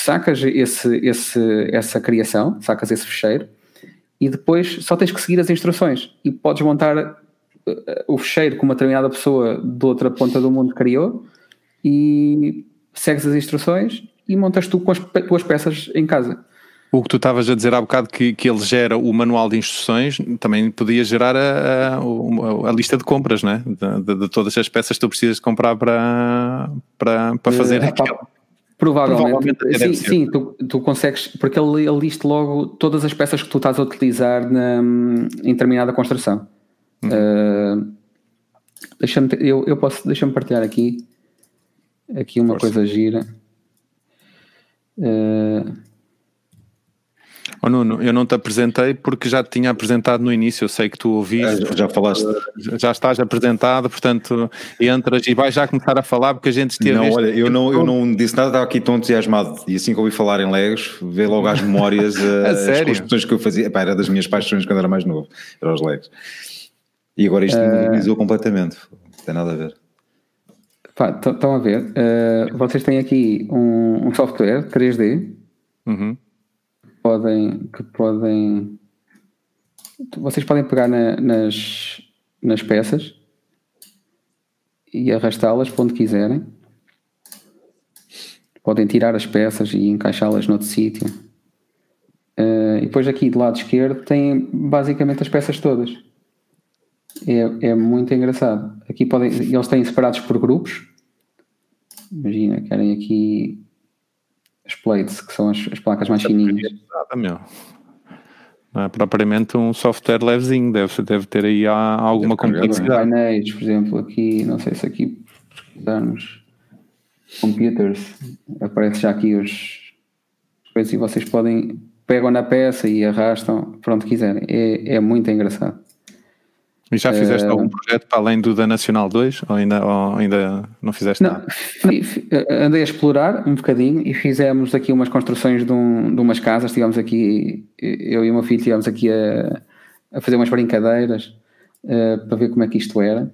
sacas esse, esse, essa criação, sacas esse fecheiro e depois só tens que seguir as instruções e podes montar eh, o fecheiro que uma determinada pessoa de outra ponta do mundo criou e segues as instruções e montas tu com as tuas peças em casa. O que tu estavas a dizer há bocado que, que ele gera o manual de instruções, também podia gerar a, a, a lista de compras, né? De, de, de, todas as peças que tu precisas comprar para, para, para fazer uh, aquilo. Provavelmente, Provavelmente sim, sim tu, tu, consegues, porque ele, ele liste logo todas as peças que tu estás a utilizar na, em determinada construção. Uhum. Uh, deixa-me, eu, eu posso, deixa-me partilhar aqui. aqui uma Força. coisa gira. Uh, Oh, Nuno, eu não te apresentei porque já te tinha apresentado no início, eu sei que tu ouviste. É, já falaste. Já estás apresentado, portanto, entras e vais já começar a falar porque a gente esteve. Não, olha, eu não, eu não disse nada, estava aqui tão entusiasmado e assim que ouvi falar em Legos, vê logo as memórias, [LAUGHS] a as construções que eu fazia. Epá, era das minhas paixões quando era mais novo, eram os Legos. E agora isto uh... modernizou completamente, não tem nada a ver. Estão a ver, uh, vocês têm aqui um, um software 3D. Uhum podem, que podem vocês podem pegar na, nas, nas peças e arrastá-las para onde quiserem. Podem tirar as peças e encaixá-las noutro sítio. Uh, e depois aqui do lado esquerdo tem basicamente as peças todas. É, é muito engraçado. Aqui podem, eles têm separados por grupos. Imagina, querem aqui as plates, que são as, as placas mais fininhas. Nada, meu. Não é propriamente um software levezinho, deve, deve ter aí alguma complexidade. Painéis, por exemplo, aqui, não sei se aqui pesquisarmos computers, aparece já aqui os coisas e vocês podem pegam na peça e arrastam para onde quiserem. É, é muito engraçado. E já fizeste uh, algum projeto para além do da Nacional 2 ou ainda, ou ainda não fizeste não, nada? Andei a explorar um bocadinho e fizemos aqui umas construções de, um, de umas casas. Estivemos aqui, eu e o meu filho estivemos aqui a, a fazer umas brincadeiras uh, para ver como é que isto era.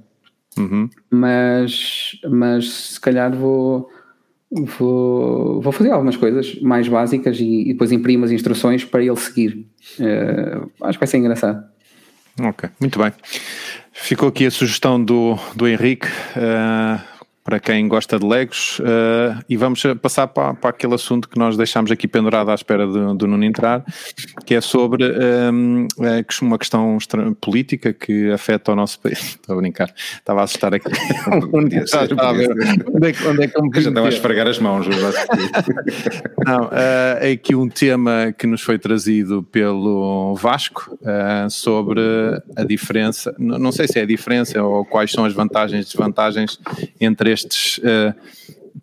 Uhum. Mas, mas se calhar vou, vou, vou fazer algumas coisas mais básicas e, e depois imprimo as instruções para ele seguir. Uh, acho que vai ser engraçado. Ok, muito bem. Ficou aqui a sugestão do, do Henrique. Uh, para quem gosta de Legos, uh, e vamos passar para, para aquele assunto que nós deixámos aqui pendurado à espera do, do Nuno entrar, que é sobre um, eh, uma questão política que afeta o nosso país. [LAUGHS] Estou a brincar, estava a assustar aqui. [LAUGHS] onde, é, onde é que eu me Já estava a esfregar as mãos. [LAUGHS] Não, uh, é aqui um tema que nos foi trazido pelo Vasco uh, sobre a diferença, não sei se é a diferença ou quais são as vantagens e desvantagens entre estes, uh,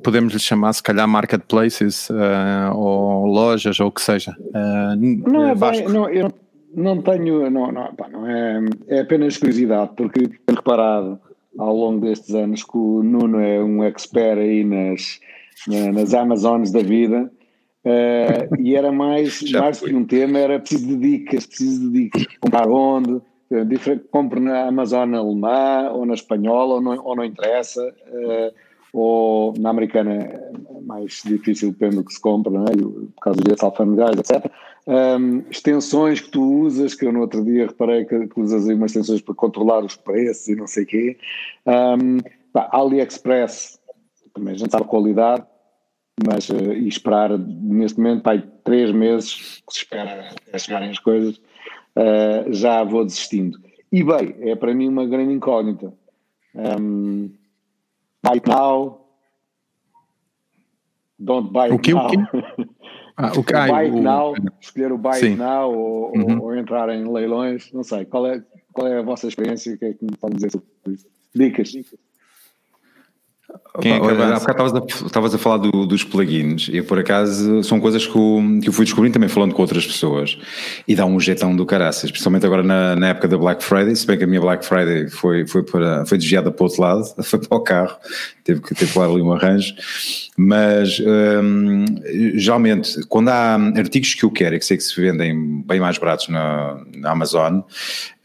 podemos lhe chamar se calhar marketplaces uh, ou lojas ou o que seja. Uh, não é bem, não, eu não tenho, não, não, pá, não é, é apenas curiosidade, porque tenho reparado ao longo destes anos que o Nuno é um expert aí nas, nas Amazones da vida. Uh, e era mais, [LAUGHS] mais que um tema, era preciso de dicas, preciso de dicas. Comprar onde, compre na Amazon alemã ou na espanhola, ou não, ou não interessa, uh, ou na americana é mais difícil, depende do que se compra, é? por causa dos alfandegários, etc. Um, extensões que tu usas, que eu no outro dia reparei que, que usas aí umas extensões para controlar os preços e não sei o quê. Um, pá, AliExpress, também a gente sabe a qualidade, mas uh, e esperar neste momento, pá, três meses que se espera a chegarem as coisas, uh, já vou desistindo. eBay é para mim uma grande incógnita. Um, buy now, don't buy o que, now. O [LAUGHS] que? Ah, o que? o buy o, now, escolher o buy sim. now ou, uhum. ou, entrar em leilões, não sei. Qual é, qual é a vossa experiência? O que é que me pode dizer sobre isso? Dicas. Dicas. Quem é que estavas a, falar do, dos plugins e por acaso são coisas que, eu, que eu fui descobrindo também falando com outras pessoas. E dá um jetão do caraças, especialmente agora na, na, época da Black Friday, se bem que a minha Black Friday foi, foi, para, foi desviada para o outro lado, [LAUGHS] foi para o carro, teve que ter ali um arranjo, mas um, geralmente quando há artigos que eu quero e que sei que se vendem bem mais baratos na, na Amazon,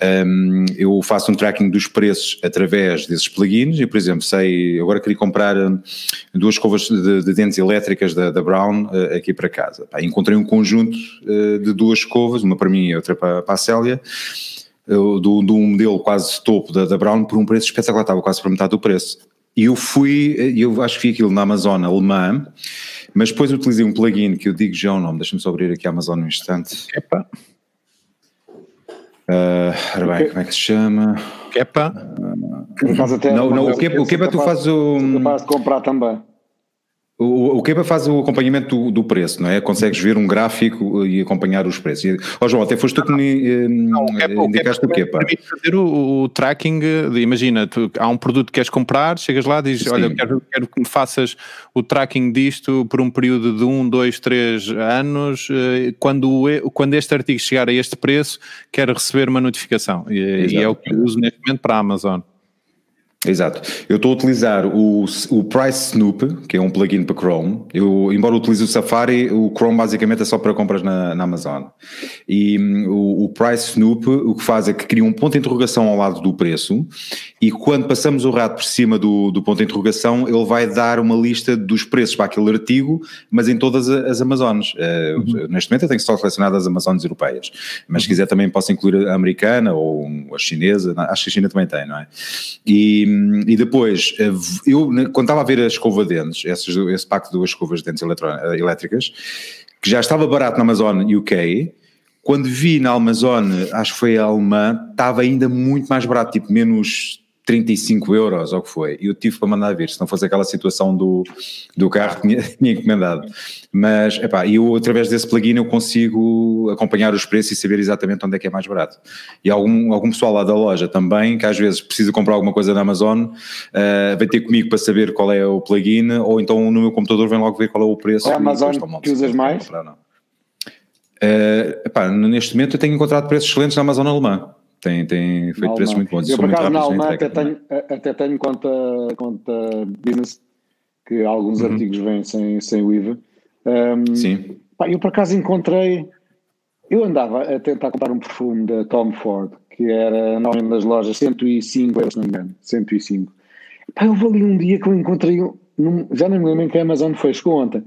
um, eu faço um tracking dos preços através desses plugins. E, por exemplo, sei, agora queria comprar hum, duas escovas de, de dentes elétricas da, da Brown uh, aqui para casa. Pá, encontrei um conjunto uh, de duas escovas, uma para mim e outra para, para a Célia, uh, do, do modelo quase topo da, da Brown por um preço espetacular, estava quase para metade do preço. E eu fui, eu acho que vi aquilo na Amazon alemã, mas depois utilizei um plugin que eu digo já o nome, deixa-me só abrir aqui a Amazon um instante. Epa. Uh, ora bem, como é que se chama? Kepa? Uh, não, não, o Kepa, o Kepa tu fazes o. Capaz de comprar também. O, o Kepa faz o acompanhamento do, do, preço, não é? Consegues ver um gráfico e acompanhar os preços. Ó oh, João, até foste tu que me eh, não, o Kepa, indicaste o Kepa. Permite fazer o, o tracking, de, imagina, tu, há um produto que queres comprar, chegas lá e dizes, Sim. olha, quero, quero que me faças o tracking disto por um período de um, dois, três anos, eh, quando, quando este artigo chegar a este preço, quero receber uma notificação. E, e é o que eu uso neste momento para a Amazon. Exato. Eu estou a utilizar o, o Price Snoop, que é um plugin para Chrome. Eu, embora utilize o Safari, o Chrome basicamente é só para compras na, na Amazon. E um, o, o, Price Snoop o que faz é que cria um ponto de interrogação ao lado do preço e quando passamos o rato por cima do, do ponto de interrogação, ele vai dar uma lista dos preços para aquele artigo, mas em todas as Amazonas. Uh, uhum. Neste momento eu tenho só selecionado as Amazonas europeias, mas se quiser também posso incluir a americana ou a chinesa, acho que a China também tem, não é? E e depois, eh, eu quando estava a ver a escova de dentes, esse, pacto de duas escovas de dentes eh, elétricas, que já estava barato na Amazon UK, quando vi na Amazon, acho que foi a alemã, estava ainda muito mais barato, tipo menos 35 euros, ou o que foi, e eu tive para mandar vir, se não fosse aquela situação do, do carro que [LAUGHS] tinha, tinha encomendado. Mas, epá, eu através desse plugin eu consigo acompanhar os preços e saber exatamente onde é que é mais barato. E algum, algum pessoal lá da loja também, que às vezes precisa comprar alguma coisa na Amazon, uh, vem ter comigo para saber qual é o plugin, ou então no meu computador vem logo ver qual é o preço. É a Amazon que usas mais? Comprar. Uh, epá, neste momento eu tenho encontrado preços excelentes na Amazon alemã. Tem, tem feito preços muito bons. Eu, por acaso, na Alemanha até tenho, até tenho conta, conta business, que alguns uhum. artigos vêm sem, sem o IVA. Um, Sim. Pá, eu, por acaso, encontrei... Eu andava a tentar comprar um perfume da Tom Ford, que era normalmente nas lojas 105 euros, se não me engano. 105. Pá, eu vou ali um dia que eu encontrei, num, já não me lembro em que a Amazon foi, chegou ontem,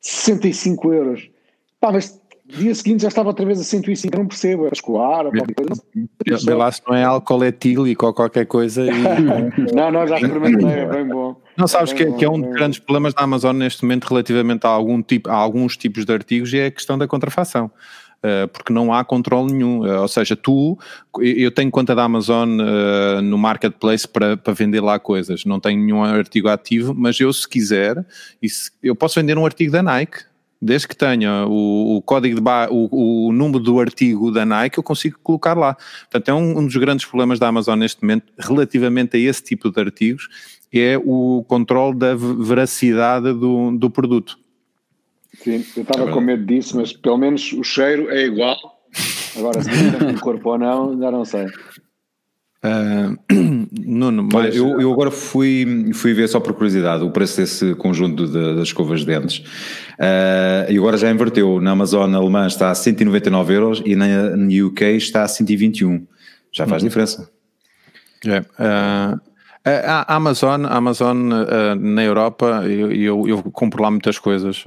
65 euros. Pá, mas dia seguinte já estava outra vez a 105, eu não percebo, é escoar ou qualquer coisa. Vê lá se não é álcool etílico ou qualquer coisa. E... [LAUGHS] não, não, já experimentei, é bem bom. Não, sabes é que, bom, que, é um dos grandes problemas da Amazon neste momento relativamente a, algum tipo, a alguns tipos de artigos e é a questão da contrafação. Uh, porque não há controle nenhum. Uh, ou seja, tu, eu tenho conta da Amazon uh, no marketplace para, para vender lá coisas, não tenho nenhum artigo ativo, mas eu, se quiser, se, eu posso vender um artigo da Nike desde que tenha o, o código de bar, o, o, número do artigo da Nike, eu consigo colocar lá. Portanto, é um, um, dos grandes problemas da Amazon neste momento, relativamente a esse tipo de artigos, é o controle da veracidade do, do produto. Sim, eu estava é com medo disso, mas pelo menos o cheiro é igual. Agora, se tem corpo ou não, já não sei. Uh, [CLEARS THROAT] Nuno, mas eu, eu, agora fui, fui ver só por curiosidade o preço desse conjunto de, das escovas de dentes uh, e agora já inverteu. Na Amazon alemã está a 199 euros e na, UK está a 121. Já faz uhum. diferença. É, uh, a Amazon, a Amazon na Europa, eu, eu, eu, compro lá muitas coisas.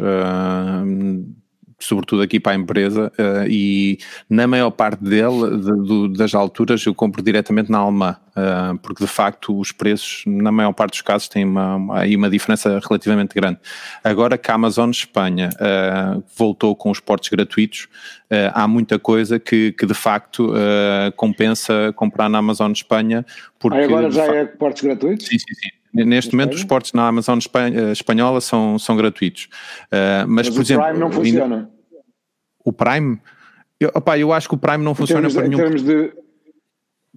Sobretudo aqui para a empresa, uh, e na maior parte dele, de, das alturas, eu compro diretamente na Alma, uh, porque de facto os preços, na maior parte dos casos, têm uma, aí uma diferença relativamente grande. Agora que a Amazon Espanha uh, voltou com os portos gratuitos, há muita coisa que, que de facto compensa comprar na Amazon Espanha. Porque, ah, agora já é portos gratuitos? Sim, sim, sim. Neste momento, os portos na Amazon espanhola são, são gratuitos. Uh, mas, mas, por o exemplo. O Prime não funciona. O Prime? Eu, opa, eu acho que o Prime não funciona para nenhum. Em termos de.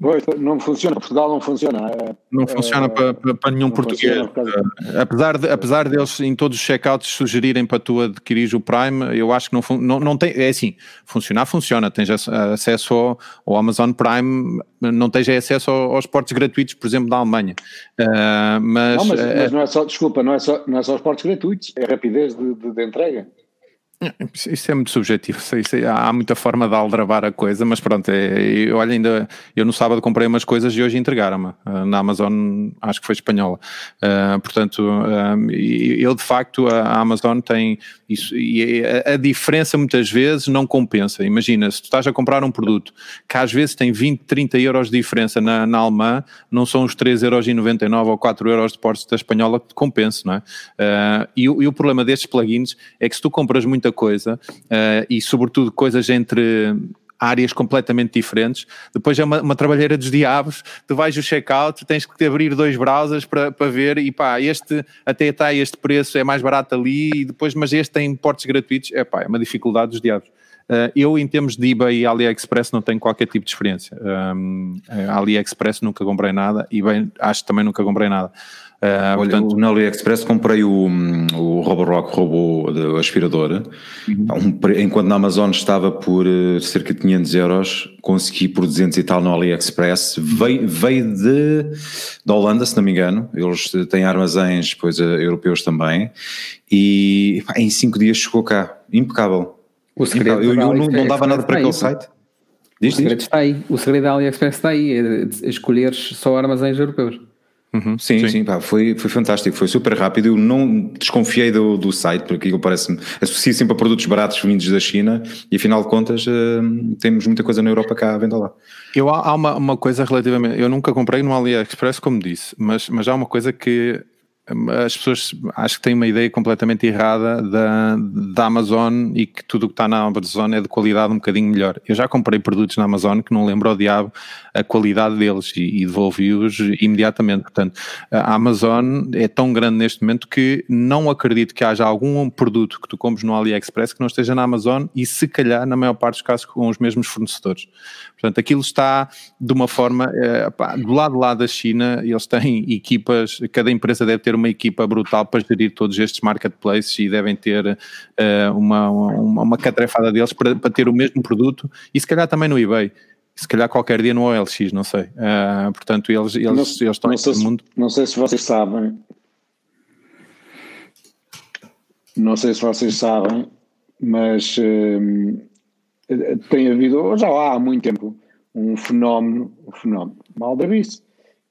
Pois, não funciona, Portugal não funciona. É, não funciona é, para, para, nenhum português. Uh, apesar, de, apesar deles em todos os checkouts sugerirem para tu adquirir o Prime, eu acho que não, não, não tem. É assim, funcionar, funciona. Tens acesso ao, ao Amazon Prime, não tens acesso aos portos gratuitos, por exemplo, da Alemanha. Uh, mas, não, mas, mas, não é só, desculpa, não é só, não é só os portos gratuitos, é a rapidez de, de, de entrega. Isso é muito subjetivo, isso, há muita forma de aldrabar a coisa, mas pronto, é, eu, olha, ainda eu no sábado comprei umas coisas e hoje entregaram-me uh, na Amazon, acho que foi espanhola. Uh, portanto, uh, eu de facto, a Amazon tem isso, e a, a, diferença muitas vezes não compensa. Imagina, se tu estás a comprar um produto que às vezes tem 20, 30 euros de diferença na, na alemã, não são os 3,99€ ou 4 euros de portos da espanhola que te compensa, não é? e, e o problema destes plugins é que se tu compras muita coisa uh, e, sobretudo, coisas entre áreas completamente diferentes. Depois é uma, uma trabalheira dos diabos, tu vais o checkout, tens que abrir dois browsers para, para ver e pá, este até está este preço, é mais barato ali, e depois, mas este tem portes gratuitos, é pá, é uma dificuldade dos diabos. Uh, eu, em termos de eBay e AliExpress, não tenho qualquer tipo de experiência. Um, AliExpress nunca comprei nada e bem, acho que também nunca comprei nada. Uh, Olha, portanto, no AliExpress comprei o, o Roborock robô de aspirador, uhum. um, enquanto na Amazon estava por uh, cerca de 500 euros, consegui por 200 e tal no AliExpress, veio, veio de, da Holanda, se não me engano, eles têm armazéns pois, europeus também, e pá, em 5 dias chegou cá, impecável. O segredo impecável. Eu, eu não, não, dava nada para aquele site. Diz, o segredo diz? está aí, o segredo da AliExpress está aí, é escolheres só armazéns europeus. Uhum, sim, sim, sim pá, foi, foi fantástico, foi super rápido. Eu não desconfiei do, do site, porque aquilo parece-me. Associo sempre a produtos baratos vindos da China e afinal de contas uh, temos muita coisa na Europa cá à venda lá. Eu, há uma, uma coisa relativamente. Eu nunca comprei no AliExpress, como disse, mas, mas há uma coisa que as pessoas acho que têm uma ideia completamente errada da, da Amazon e que tudo o que está na Amazon é de qualidade um bocadinho melhor. Eu já comprei produtos na Amazon que não lembro ao diabo a qualidade deles e, e devolvi-os imediatamente. Portanto, a Amazon é tão grande neste momento que não acredito que haja algum produto que tu compres no AliExpress que não esteja na Amazon e se calhar, na maior parte dos casos, com os mesmos fornecedores. Portanto, aquilo está de uma forma, é, pá, do lado lá da China, eles têm equipas, cada empresa deve ter uma equipa brutal para gerir todos estes marketplaces e devem ter uh, uma, uma, uma catrefada deles para, para ter o mesmo produto e se calhar também no eBay se calhar qualquer dia no OLX, não sei. Uh, portanto, eles, eles, não, eles estão não em mundo. Não sei se vocês sabem. Não sei se vocês sabem, mas uh, tem havido, já há, muito tempo, um fenómeno, um fenómeno, mal da vice,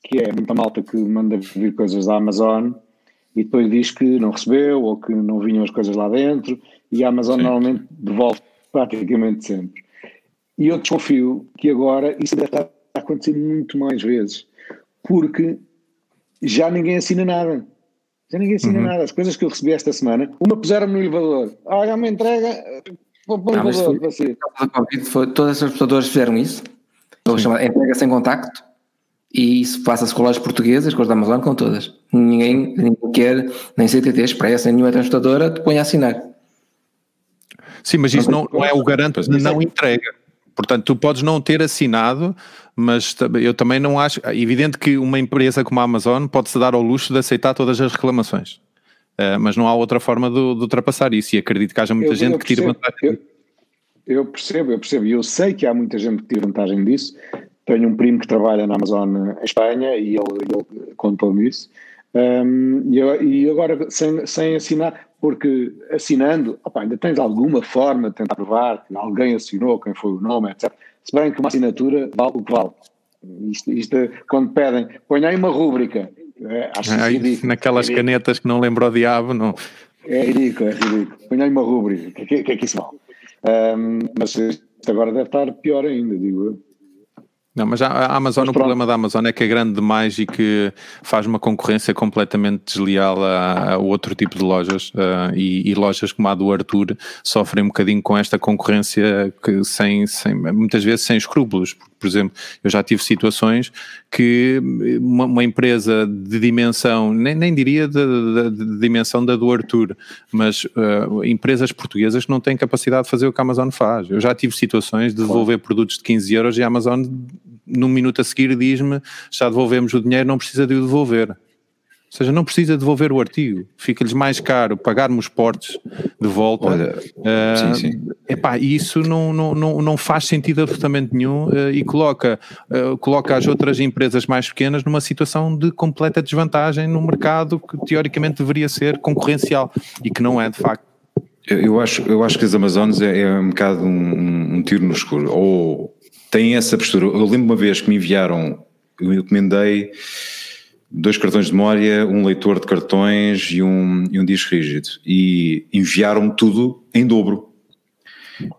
que é muita malta que manda vir coisas da Amazon e depois diz que não recebeu ou que não vinham as coisas lá dentro e a Amazon Sim. normalmente devolve praticamente sempre. E eu desconfio que agora isso deve estar a acontecer muito mais vezes, porque já ninguém assina nada. Já ninguém assina uhum. nada. As coisas que eu recebi esta semana, uma puseram-me no elevador. Ah, já me entrega, vou para o elevador. Foi, todas as computadoras fizeram isso. Ou chamada entrega sem contacto. E isso passa-se com lojas portuguesas, com as da Amazon, com todas. Ninguém, ninguém quer, nem CTT Express, nem nenhuma transportadora, te põe a assinar. Sim, mas isso não, não é o garante de não entrega. Portanto, tu podes não ter assinado, mas eu também não acho. É evidente que uma empresa como a Amazon pode-se dar ao luxo de aceitar todas as reclamações. Uh, mas não há outra forma de, de, ultrapassar isso e acredito que haja muita eu, gente eu que tire vantagem. Eu, eu, percebo, eu percebo, e eu sei que há muita gente que tira vantagem disso. Tenho um primo que trabalha na Amazon em Espanha e ele, ele contou-me isso. Um, e, e, agora, sem, sem assinar, porque assinando, opa, ainda tens alguma forma de tentar provar que alguém assinou, quem foi o nome, etc. Se bem que uma assinatura vale o que vale. Isto, isto quando pedem, põe aí uma rúbrica. É, acho é, ridículo, naquelas é canetas que não lembro o diabo, não. É ridículo, é ridículo. Aí uma rúbrica. O que, que, que, é que isso vale? Um, mas isto agora deve estar pior ainda, digo eu. Não, mas a Amazon, mas o problema da Amazon é que é grande demais e que faz uma concorrência completamente desleal a, a outro tipo de lojas uh, e, e, lojas como a do Arthur sofrem um bocadinho com esta concorrência que sem, sem muitas vezes sem escrúpulos. Por exemplo, eu já tive situações que uma, uma empresa de dimensão, nem, nem diria de, de, de, dimensão da do Arthur, mas uh, empresas portuguesas que não têm capacidade de fazer o que a Amazon faz. Eu já tive situações de devolver produtos de 15 euros e a Amazon num minuto a seguir diz-me já devolvemos o dinheiro, não precisa de o devolver. Ou seja, não precisa devolver o artigo, fica-lhes mais caro pagarmos portes de volta. Olha, uh, sim, sim. Epá, isso não, não, não, não faz sentido absolutamente nenhum uh, e coloca, uh, coloca as outras empresas mais pequenas numa situação de completa desvantagem no mercado que teoricamente deveria ser concorrencial e que não é de facto. Eu acho, eu acho que as Amazonas é, é um bocado um, um tiro no escuro. Ou têm essa postura. Eu lembro uma vez que me enviaram, eu encomendei dois cartões de memória, um leitor de cartões e um, e um disco rígido. E enviaram tudo em dobro.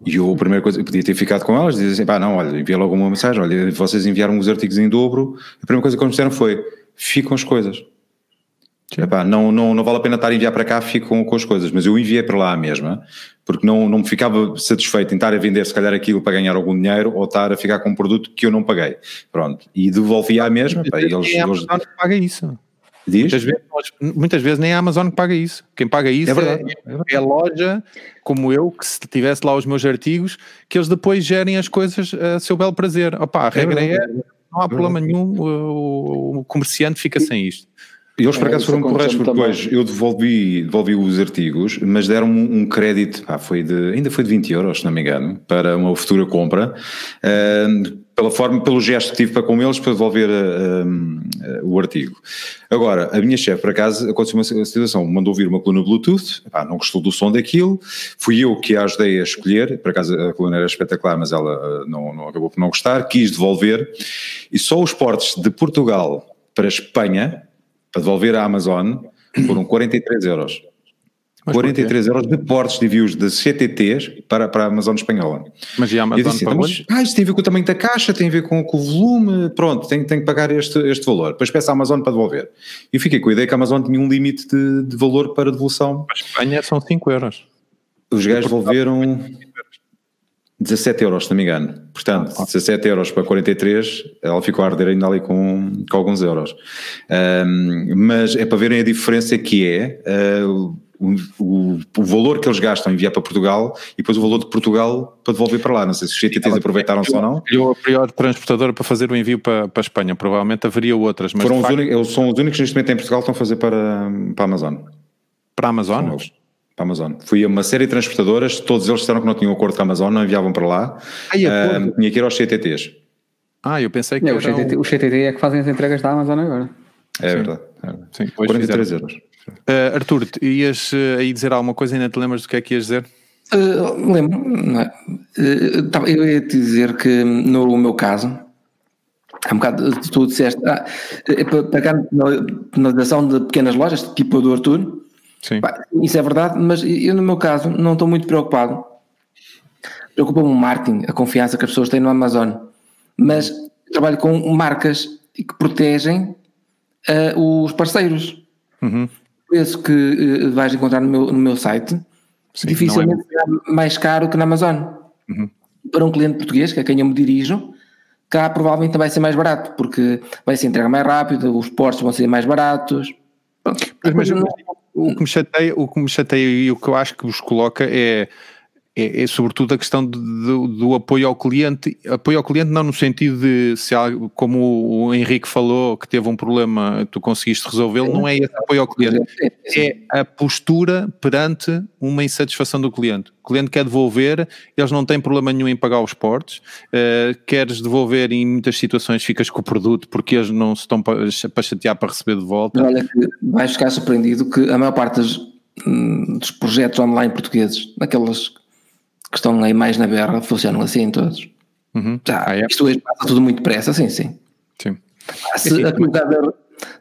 E eu, a primeira coisa, eu podia ter ficado com elas, dizer assim, pá, não, olha, envia logo uma mensagem, olha, vocês enviaram os artigos em dobro, a primeira coisa que eles disseram foi, ficam as coisas. Epá, não, não, não vale a pena estar a enviar para cá, fico com, com as coisas, mas eu enviei para lá a mesma, porque não, não me ficava satisfeito em estar a vender se calhar aquilo para ganhar algum dinheiro ou estar a ficar com um produto que eu não paguei. Pronto, e devolvi à mesma. Pá, eles, é a Amazon que paga isso. Diz? Muitas, vezes, muitas vezes nem a Amazon que paga isso. Quem paga isso é, é, é, a loja, como eu, que se tivesse lá os meus artigos, que eles depois gerem as coisas a seu belo prazer. Opa, a é regra é, não há problema nenhum, o, o comerciante fica sem isto. Eles por é, acaso foram corretos porque depois eu devolvi, devolvi os artigos, mas deram um, um crédito, ah, foi de, ainda foi de 20 euros, se não me engano, para uma futura compra, uh, pela forma, pelo gesto que tive para com eles para devolver uh, uh, o artigo. Agora, a minha chefe, por acaso, aconteceu uma situação, mandou vir uma coluna Bluetooth, ah, não gostou do som daquilo, fui eu que a ajudei a escolher, por acaso a coluna era espetacular, mas ela não, não acabou por não gostar, quis devolver, e só os portes de Portugal para Espanha, para devolver à Amazon foram 43 euros. Mas 43 euros de portes de envios de CTTs para, para a Amazon espanhola. Mas e a Amazon disse, então, mas, ah, isto tem a ver com o tamanho da caixa, tem a ver com, com o volume, pronto, tem, tem que pagar este, este valor. Depois peço à Amazon para devolver. E fiquei com a ideia que a Amazon tinha um limite de, de valor para devolução. A Espanha são 5 euros. Os gajos devolveram 17 euros, se não me engano. Portanto, ah, 17 euros para 43, ela ficou a arder ainda ali com, com alguns euros. Um, mas é para verem a diferença que é uh, o, o, o, valor que eles gastam em enviar para Portugal e depois o valor de Portugal para devolver para lá. Não sei se os CTTs aproveitaram-se ou não. Eu a priori transportadora para fazer o envio para, para a Espanha, provavelmente haveria outras. Mas Foram os facto... únicos, eles são os únicos neste momento em Portugal que estão a fazer para, para a Amazon. Para a Amazon? Para a Amazon. Fui a uma série de transportadoras, todos eles disseram que não tinham acordo com a Amazon, não enviavam para lá. Ah, uh, tinha que ir aos CTTs. Ah, eu pensei que. É, o, CTT, o CTT é que fazem as entregas da Amazon agora. É Sim. verdade. É verdade. Sim, 43 euros. Uh, Arthur, ias uh, aí dizer alguma coisa? Ainda te lembras do que é que ias dizer? Uh, lembro, não é? Uh, eu ia te dizer que no meu caso, há um bocado tu disseste, ah, para a penalização de pequenas lojas, tipo a do Arthur, Sim. Isso é verdade, mas eu no meu caso não estou muito preocupado. Preocupa-me o marketing, a confiança que as pessoas têm no Amazon. Mas trabalho com marcas que protegem uh, os parceiros. Uhum. Preço que uh, vais encontrar no meu, no meu site Sim, dificilmente é... será mais caro que na Amazon. Uhum. Para um cliente português, que é quem eu me dirijo, cá provavelmente vai ser mais barato, porque vai ser entrega mais rápido, os portos vão ser mais baratos. Pronto, mas, mas, o que me chateia, o que me chateia e o que eu acho que vos coloca é é, é, sobretudo a questão do, do, apoio ao cliente, apoio ao cliente não no sentido de se há, como o Henrique falou que teve um problema, tu conseguiste resolvê-lo, não é esse apoio ao cliente, é a postura perante uma insatisfação do cliente. O cliente quer devolver, eles não têm problema nenhum em pagar os portos, uh, queres devolver em muitas situações ficas com o produto porque eles não se estão para, para chatear para receber de volta. Olha, vais ficar surpreendido que a maior parte dos, hum, dos projetos online portugueses, daquelas que estão aí mais na berra funcionam assim todos. Uhum. Já, ah, é. Isto hoje passa tudo muito depressa, sim, sim. Sim. Se, a,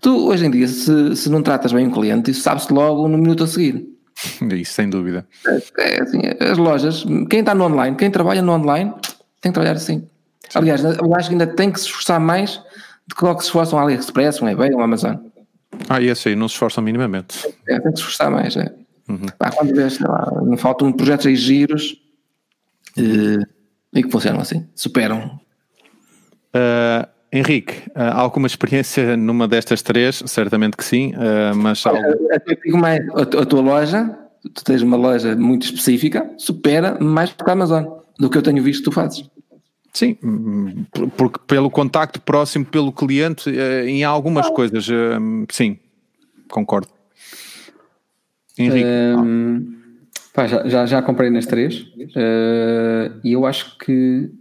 tu hoje em dia, se, se não tratas bem um cliente, isso sabe-se logo no minuto a seguir. [LAUGHS] Isso, sem dúvida. É, é assim, as lojas, quem está no online, quem trabalha no online, tem que trabalhar assim. Sim. Aliás, eu acho que ainda tem que se esforçar mais do que o que se esforçam um AliExpress, um eBay, um Amazon. Ah, e esse aí não se esforçam minimamente. É, tem que se esforçar mais, é. Uhum. Pá, quando vês, sei lá, não faltam projetos aí giros uh, e que funcionam assim, superam. Uh, Henrique, uh, alguma experiência numa destas três? Certamente que sim, uh, mas. Digo mais, a, tua loja, tu tens uma loja muito específica, supera mais do que a Amazon, do que eu tenho visto que tu fazes. Sim, porque pelo contacto próximo pelo cliente, em algumas coisas, sim, concordo. Henrique. Um... Pá, já, já, já, comprei nas três uh, e eu acho que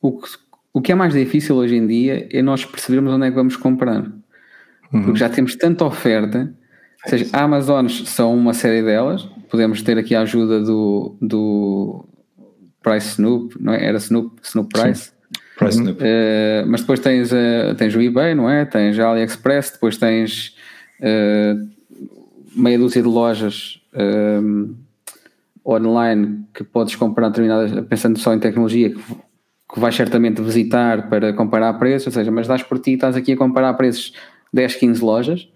o, que o que é mais difícil hoje em dia é nós percebermos onde é que vamos comprar. Uhum. Porque já temos tanta oferta, ou seja, a Amazon são uma série delas, podemos ter aqui a ajuda do, do Price Snoop, não é? Era Snoop, Snoop Price. Price Snoop. Uh, mas depois tens, uh, tens o eBay, não é? Tens a AliExpress, depois tens meia dúzia de lojas online que podes comprar determinadas, pensando só em tecnologia, que, que vais certamente visitar para comparar preços, ou seja, mas dás por ti, estás aqui a comparar preços 10, 15 lojas.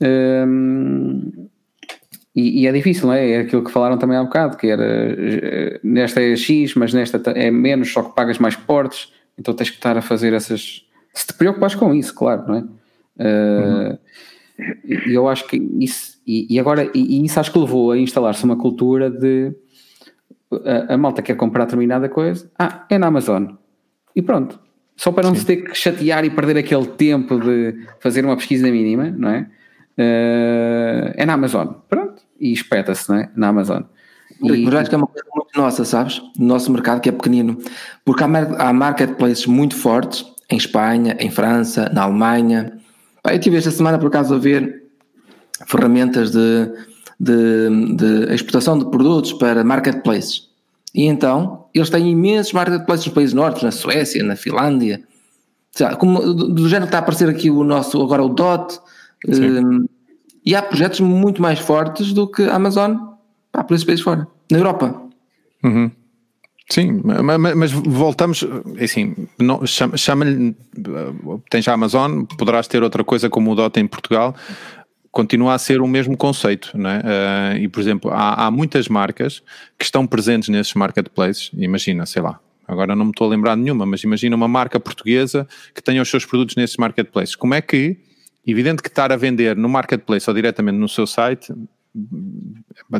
Um, e, e, é difícil, não é? É aquilo que falaram também há bocado, que era eh, nesta é X, mas nesta é menos, só que pagas mais portes, então tens que estar a fazer essas. Se te preocupas com isso, claro, não é? Uh, E eu acho que isso. E, e agora, e, e, isso acho que levou a instalar-se uma cultura de. A, a, malta quer comprar determinada coisa, ah, é na Amazon. E pronto. Só para não Sim. se ter que chatear e perder aquele tempo de fazer uma pesquisa mínima, não é? Uh, é na Amazon. Pronto e espeta-se é? na Amazon. E, mas acho que é uma coisa muito nossa, sabes? No nosso mercado que é pequenino. Porque há, há marketplaces muito fortes em Espanha, em França, na Alemanha. Eu tive esta semana por acaso a ver ferramentas de, de, de exportação de produtos para marketplaces. E então, eles têm imensos marketplaces nos países nórdicos, na Suécia, na Finlândia. Como, do, do género que está a aparecer aqui o nosso, agora o DOT. Um, e há projetos muito mais fortes do que a Amazon pá, por esses países fora, na Europa. Uhum. Sim, mas, mas, voltamos, assim, chama-lhe, tens a Amazon, poderás ter outra coisa como o Dota em Portugal, continua a ser o mesmo conceito, não é? Uh, e, por exemplo, há, há, muitas marcas que estão presentes nesses marketplaces, imagina, sei lá, agora não me estou a lembrar de nenhuma, mas imagina uma marca portuguesa que tenha os seus produtos nesses marketplaces. Como é que Evidente que estar a vender no marketplace ou diretamente no seu site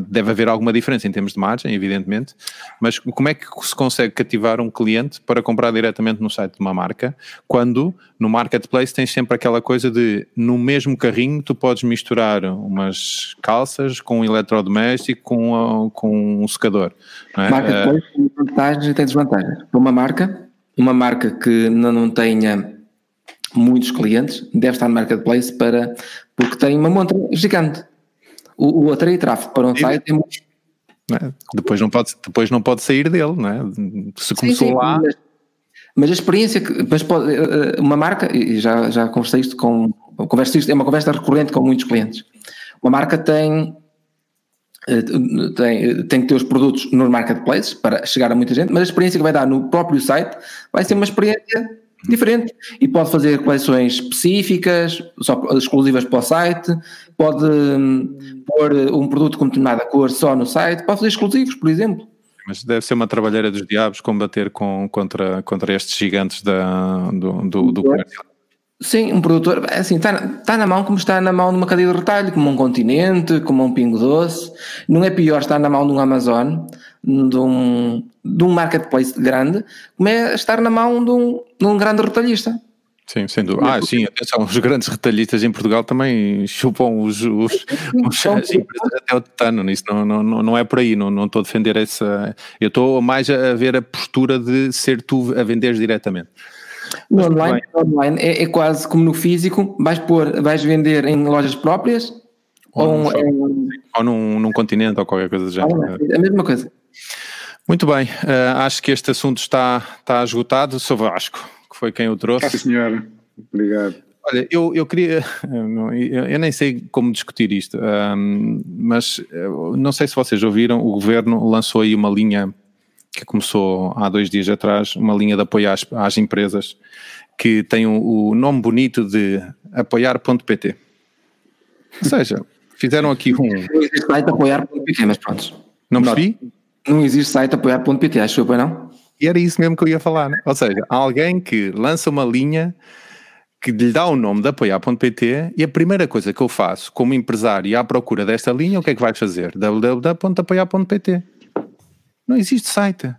deve haver alguma diferença em termos de margem, evidentemente, mas como é que se consegue cativar um cliente para comprar diretamente no site de uma marca, quando no marketplace tens sempre aquela coisa de no mesmo carrinho tu podes misturar umas calças com um eletrodoméstico com, com um secador. É? Marketplace tem vantagens e tem desvantagens. Uma marca, uma marca que não tenha muitos clientes, deve estar no marketplace para, porque tem uma montra gigante. O, o atrair tráfego para um e, site é muito. É, depois, não pode, depois não pode sair dele, não é? Se começou sim, sim, lá. Mas, mas, a experiência que. Mas pode, eh, eh, uma marca, e já, já conversei isto com. Converso isto, é uma conversa recorrente com muitos clientes. Uma marca tem eh, tem, tem que ter os produtos nos marketplaces para chegar a muita gente, mas a experiência que vai dar no próprio site vai ser uma experiência diferente e pode fazer coleções específicas, só exclusivas para o site, pode hum, pôr um produto com determinada cor só no site, pode fazer exclusivos, por exemplo. Mas deve ser uma trabalheira dos diabos combater com, contra, contra estes gigantes da, do, do, do comércio. Sim, um produtor, é assim, está, está na mão como está na mão de uma cadeia de retalho, como um continente, como um pingo doce. Não é pior estar na mão de um Amazon, de um, de um marketplace grande, como é estar na mão de um, de um grande retalhista. Sim, sem dúvida. Ah, sim, atenção, os grandes retalhistas em Portugal também chupam os, os, os as empresas até o tetano, isso não, não, não é por aí, não, não estou a defender essa. Eu estou mais a ver a postura de ser tu a venderes diretamente. No online, online é, é, quase como no físico, vais, pôr, vais vender em lojas próprias ou, ou, num, ou num, num, continente ou qualquer coisa do género. É a mesma coisa. Muito bem, uh, acho que este assunto está, está esgotado. Sou Vasco, que foi quem o trouxe. Sim, senhor. Obrigado. Olha, eu, eu queria. Eu nem sei como discutir isto, um, mas não sei se vocês ouviram, o governo lançou aí uma linha que começou há dois dias atrás, uma linha de apoio às, às empresas que tem o, o nome bonito de apoiar.pt. Ou seja, fizeram aqui um. Não existe site apoiar.pt, mas pronto. Não percebi? Não existe site apoiar.pt, acho que não? E era isso mesmo que eu ia falar? Ou seja, alguém que lança uma linha que lhe dá o nome de apoiar.pt e a primeira coisa que eu faço como empresário à procura desta linha, o que é que vais fazer? www.apoiar.pt Não existe site.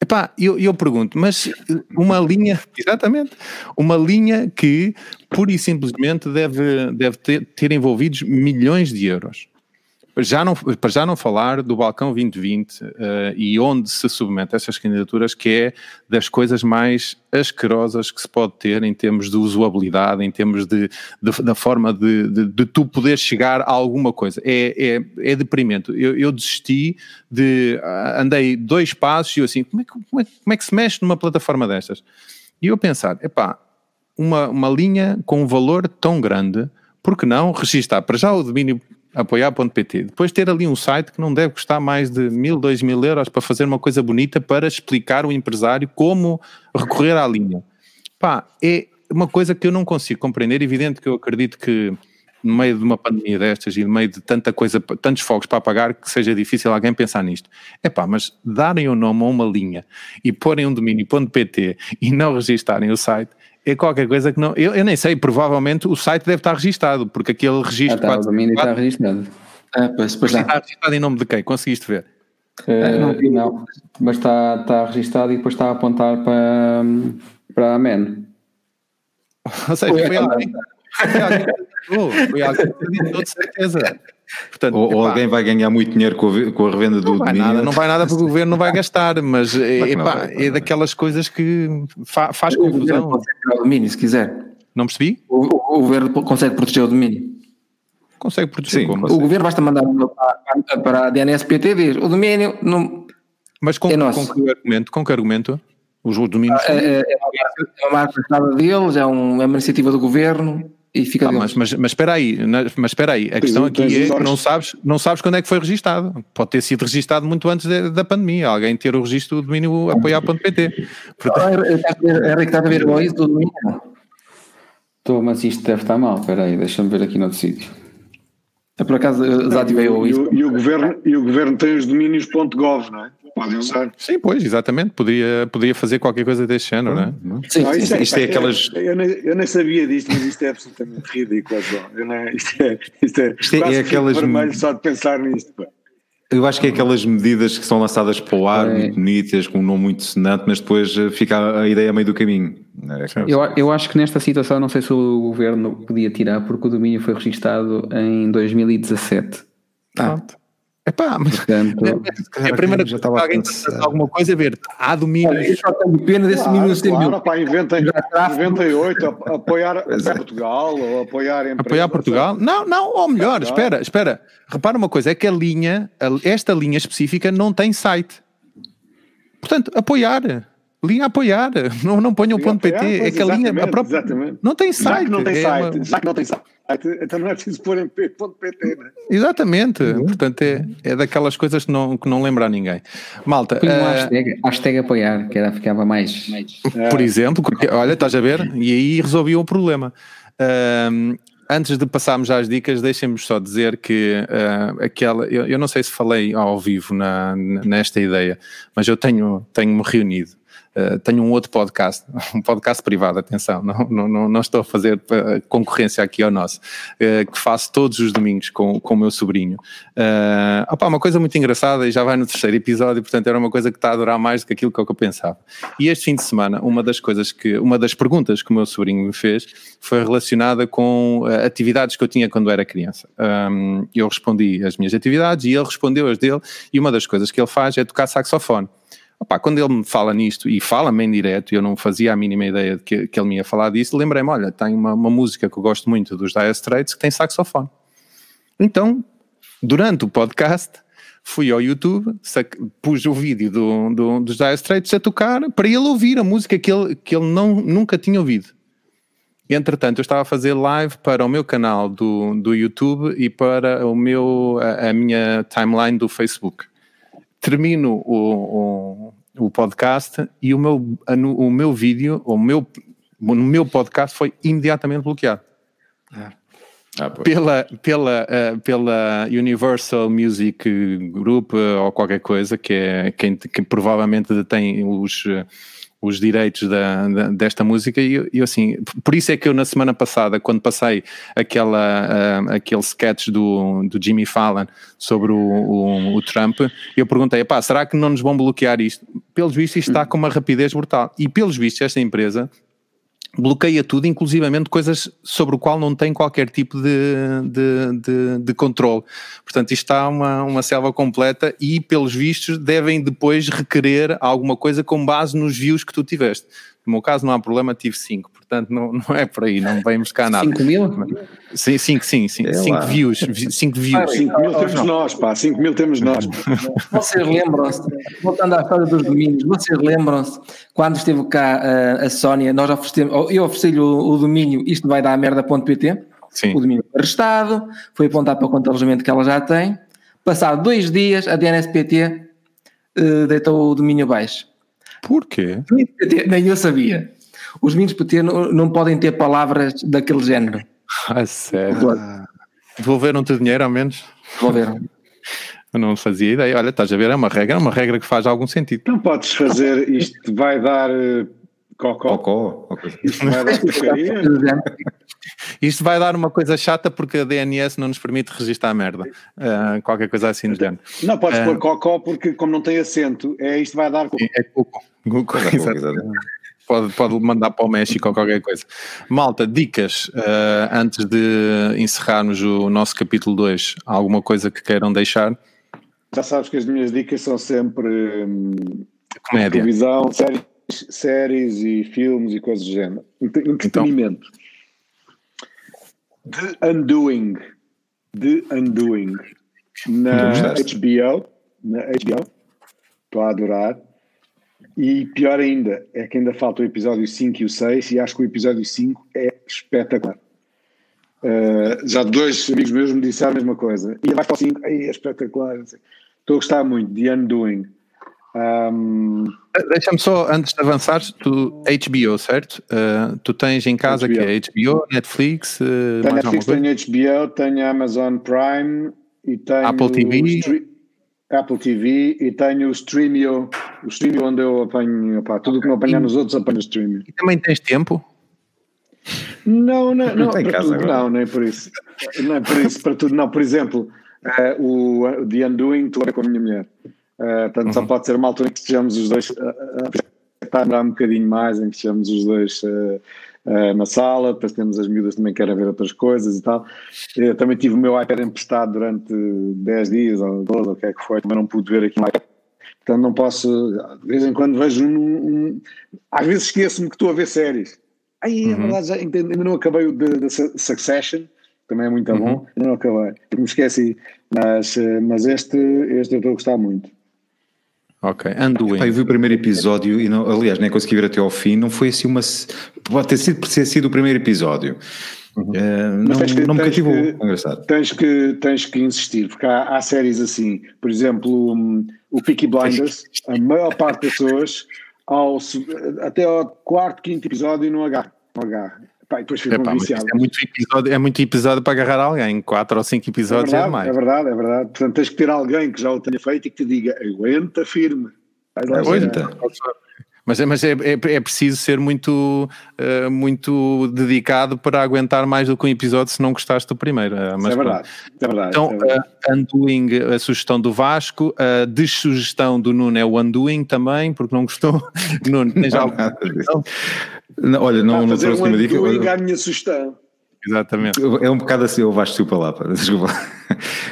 Epá, eu, eu pergunto, mas uma linha, [LAUGHS] exatamente, uma linha que pura e simplesmente deve, deve ter, ter envolvidos milhões de euros já não, para já não falar do balcão 2020 uh, eh, e onde se submete essas candidaturas, que é das coisas mais asquerosas que se pode ter em termos de usabilidade, em termos de, de da forma de, de, de, tu poder chegar a alguma coisa. É, é, é deprimente. Eu, eu desisti de. Ah, andei dois passos e eu assim, como é, que, como, é, como é que se mexe numa plataforma destas? E eu pensar, epá, uma, uma linha com um valor tão grande, por que não registar para já o domínio apoiar.pt. Depois ter ali um site que não deve custar mais de mil, dois mil euros para fazer uma coisa bonita para explicar ao empresário como recorrer à linha. Pá, é uma coisa que eu não consigo compreender. Evidente que eu acredito que no meio de uma pandemia destas e no meio de tanta coisa, tantos fogos para apagar, que seja difícil alguém pensar nisto. É pá, mas darem o nome a uma linha e porem um domínio.pt e não registarem o site é qualquer coisa que não. Eu, eu, nem sei, provavelmente o site deve estar registado, porque aquele registro. Ah, tá, o domínio está registado. Ah, pois, pois está registado em nome de quem? Conseguiste ver? Uh, não, não, mas está, está registado e depois está a apontar para, para a MEN. Ou seja, foi, foi alguém. Foi alguém foi alguém que acreditou de certeza. Portanto, ou, ou, alguém vai ganhar muito dinheiro com a, com a revenda do não vai domínio. Nada, não vai nada porque o governo não vai gastar, mas é, epá, é daquelas coisas que fa, faz o confusão. O domínio, se quiser. Não percebi? O, o, o, governo consegue proteger o domínio. Consegue proteger Sim, como? O governo basta mandar para, para a DNSPT diz o domínio não. Mas com, é com que argumento? Com que argumento? Os domínios. Ah, é, é, uma marca, é uma deles, é, um, é uma iniciativa do governo e fica ah, mas, mas, mas espera aí, mas espera aí, a questão aqui é que não sabes, não sabes quando é que foi registado. Pode ter sido registado muito antes de, da pandemia, alguém ter o registro do domínio apoiar.pt. Portanto... Era que estava a ver isso do domínio. Estou, mas isto deve estar mal, espera aí, deixa-me ver aqui no outro sítio. Eu, por acaso desativei o. E, e, o governo, e o governo tem os domínios.gov, não é? Podem usar. Sim, pois, exatamente. Podia, podia fazer qualquer coisa deste género, não é? Sim, não, isto, é, isto é, é aquelas. Eu nem, eu nem sabia disto, mas isto é absolutamente ridículo. Eu não, isto é, isto é, isto é, é aquelas. vermelho só de pensar nisto. Pá. Eu acho que é aquelas medidas que são lançadas para o ar, é. muito bonitas, com um nome muito sonante, mas depois eh, fica a ideia meio do caminho. É eu, eu acho que nesta situação, não sei se o governo podia tirar, porque o domínio foi registado em 2017. Ah. Epá, mas Portanto, [LAUGHS] é, a primeira coisa que alguém está alguma coisa a ver. Há domínio. Eu só tenho pena desse claro, domínio claro, pá, inventem, 98, apoiar, [LAUGHS] apoiar Portugal ou apoiar empresas. Apoiar Portugal? Não, não, ou melhor, espera, espera. Repara uma coisa, é que a linha, esta linha específica não tem site. Portanto, apoiar. Linha apoiar, [LAUGHS] não, não ponham o ponto PT, é que a linha a própria, exatamente. não tem site. Já que não tem é site, uma... já que não tem site então não é preciso pôr em .pt, né? Exatamente, uhum. portanto é, é daquelas coisas que não, que não lembra a ninguém. Malta. Põe uh, hashtag, hashtag apoiar, que era, ficava mais. mais... [LAUGHS] Por exemplo, porque, olha, estás a ver? E aí resolvi o problema. Uh, antes de passarmos às dicas, deixem-me só dizer que uh, aquela. Eu, eu, não sei se falei ao vivo na, nesta ideia, mas eu tenho, tenho-me reunido Uh, tenho um outro podcast, [LAUGHS] um podcast privado, atenção, não, não, não, estou a fazer uh, concorrência aqui ao nosso, uh, que faço todos os domingos com, com o meu sobrinho. Uh, opa, uma coisa muito engraçada e já vai no terceiro episódio, portanto era uma coisa que está a durar mais do que aquilo que eu pensava. E este fim de semana, uma das coisas que, uma das perguntas que o meu sobrinho me fez foi relacionada com atividades que eu tinha quando era criança. Um, eu respondi as minhas atividades e ele respondeu as dele, e uma das coisas que ele faz é tocar saxofone. Opa, quando ele me fala nisto e fala-me em direto, eu não fazia a mínima ideia de que, que ele me ia falar disso, lembrei-me, olha, tem uma, uma, música que eu gosto muito dos Dire Straits que tem saxofone. Então, durante o podcast, fui ao YouTube, pus o vídeo do, do, dos Dire Straits a tocar para ele ouvir a música que ele, que ele não, nunca tinha ouvido. Entretanto, eu estava a fazer live para o meu canal do, do YouTube e para o meu, a, a minha timeline do Facebook termino o, o, o podcast e o meu, o meu vídeo, o meu, o meu podcast foi imediatamente bloqueado. Ah. Ah, pela, pela, uh, pela Universal Music Group uh, ou qualquer coisa que é quem que provavelmente detém os, uh, os direitos da, da, desta música e eu, assim, por isso é que eu na semana passada, quando passei aquela, uh, aquele sketch do, do Jimmy Fallon sobre o, o, o Trump, eu perguntei, pá, será que não nos vão bloquear isto? Pelos vistos isto está com uma rapidez brutal e pelos vistos esta empresa bloqueia tudo, inclusivamente coisas sobre o qual não tem qualquer tipo de, de, de, de controle. Portanto, isto está uma, uma selva completa e, pelos vistos, devem depois requerer alguma coisa com base nos views que tu tiveste. No meu caso não há problema, tive 5, portanto não, não é por aí, não vem buscar nada. 5 mil? Sim, 5, sim, 5 views. 5 views. 5 mil temos nós, pá, 5 mil temos nós. Vocês lembram-se, voltando à história dos domínios, vocês lembram-se quando esteve cá a, a Sónia, nós oferecemos, eu ofereci-lhe o, o, domínio isto vai dar merda.pt, o domínio foi arrestado, foi apontado para o conta de alojamento que ela já tem, passado dois dias a DNSPT uh, eh, deitou o domínio Porquê? Nem eu sabia. Os domínios PT não, não podem ter palavras daquele género. Ah, sério? Devolveram-te dinheiro ao menos? Devolveram. Eu não fazia ideia. Olha, estás a ver, é uma regra, é uma regra que faz algum sentido. Não podes fazer, isto vai dar uh, cocó. Cocó. Isto vai dar porcaria. [LAUGHS] Isto vai dar uma coisa chata porque a DNS não nos permite registrar a merda. Uh, qualquer coisa assim no género. Não podes uh, pôr cocó porque, como não tem acento, é isto vai dar. É cuco. Cuco pode, pode mandar para o México ou qualquer coisa. Malta, dicas uh, antes de encerrarmos o nosso capítulo 2. Alguma coisa que queiram deixar? Já sabes que as minhas dicas são sempre hum, comédia, televisão, séries, séries e filmes e coisas do género. Entretenimento. Então. The Undoing. The Undoing. Na HBO. Na HBO. Estou a adorar. E pior ainda, é que ainda falta o episódio 5 e o 6, e acho que o episódio 5 é espetacular. Uh, já dois amigos meus me disseram a mesma coisa. E vai para o 5, é espetacular. Estou a gostar muito de Undoing. Um... Deixa-me só, antes de avançar, tu, HBO, certo? Uh, tu tens em casa HBO. que é HBO, Netflix? Uh, tenho Netflix, tenho HBO, tenho Amazon Prime e tenho Apple TV. Apple TV e tenho o Streamio, o Streamio onde eu apanho, opá, tudo que não apanhar nos outros apanho o Streamio. E também tens tempo? Não, não, não, [LAUGHS] não, tudo, não, nem por isso. Não é por isso, para tudo, não. Por exemplo, uh, o, o The Undoing, estou a com a minha mulher. Uh, portanto, uhum. só pode ser uma altura em que estejamos os dois a, a, a um bocadinho mais, em que estejamos os dois uh, uh, na sala, depois temos as miúdas também querem ver outras coisas e tal. Eu também tive o meu iPad emprestado durante 10 dias ou 12, ou o que é que foi, também não pude ver aqui no iPad. Portanto, não posso, de vez em quando vejo um. um às vezes esqueço-me que estou a ver séries. Aí, uhum. verdade, já, ainda não acabei o de, de Succession, também é muito uhum. bom, ainda não acabei, me esqueci, mas, eh, mas este, este eu estou a gostar muito. Ok, Anduin. Eu vi o primeiro episódio e, não, aliás, nem consegui ver até ao fim. Não foi assim uma. Pode ter sido, ter sido o primeiro episódio. Uhum. Uh, não, que, não me cativou. Que, Engraçado. Tens que, tens que insistir, porque há, há séries assim. Por exemplo, um, o Peaky Blinders, a maior parte das pessoas, ao, até ao quarto, quinto episódio, não agarra. Não agarra. Pá, depois ficam Epá, viciados. É muito, episódio, é muito episódio para agarrar alguém, quatro ou cinco episódios é, verdade, é mais. É verdade, é verdade. Portanto, tens que ter alguém que já o tenha feito e que te diga, aguenta firme. Aguenta. Mas, é, mas é, é, é, preciso ser muito, uh, muito dedicado para aguentar mais do que um episódio se não gostaste do primeiro. Uh, mas, é, verdade, é verdade. Então, é verdade. Uh, Undoing, a sugestão do Vasco, a dessugestão do Nuno é o Undoing também, porque não gostou. [LAUGHS] Nuno, tens algo? Não, olha, não, não trouxe um nenhuma dica. Olha, a minha sugestão. Exatamente. É um bocado assim, eu vais desculpa lá, desculpa.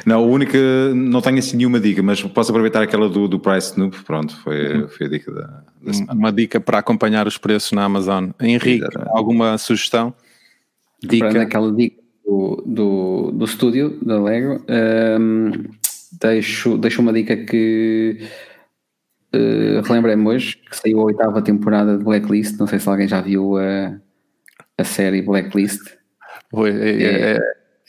Não, a única, não tenho assim nenhuma dica, mas posso aproveitar aquela do, do Price Snoop, pronto, foi, uhum. foi a dica da, da Uma dica para acompanhar os preços na Amazon. Henrique, Exatamente. alguma sugestão? Dica? aquela dica do, do, do estúdio da Lego, um, deixo, deixo uma dica que uh, relembrei-me hoje, que saiu a oitava temporada de Blacklist, não sei se alguém já viu a, a série Blacklist. É, é,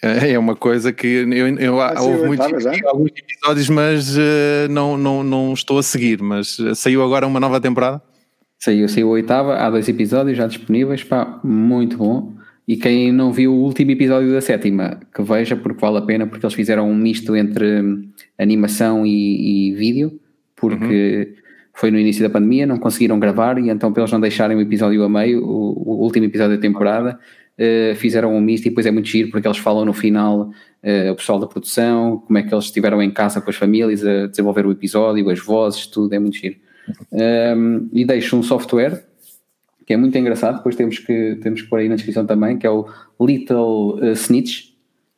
é, é, uma coisa que eu, eu ah, houve muitos, alguns episódios, mas uh, não, não, não estou a seguir. Mas uh, saiu agora uma nova temporada? Saiu, saiu a oitava, há dois episódios já disponíveis, pá, muito bom. E quem não viu o último episódio da sétima, que veja, porque vale a pena, porque eles fizeram um misto entre hum, animação e, e vídeo, porque uhum. foi no início da pandemia, não conseguiram gravar, e então, para eles não deixarem o episódio a meio, o, o último episódio da temporada, uh, fizeram um misto e depois é muito giro porque eles falam no final uh, o pessoal da produção, como é que eles estiveram em casa com as famílias a desenvolver o episódio, as vozes, tudo, é muito giro. Um, ehm, e deixo um software que é muito engraçado, depois temos que, temos que pôr aí na descrição também, que é o Little uh, Snitch,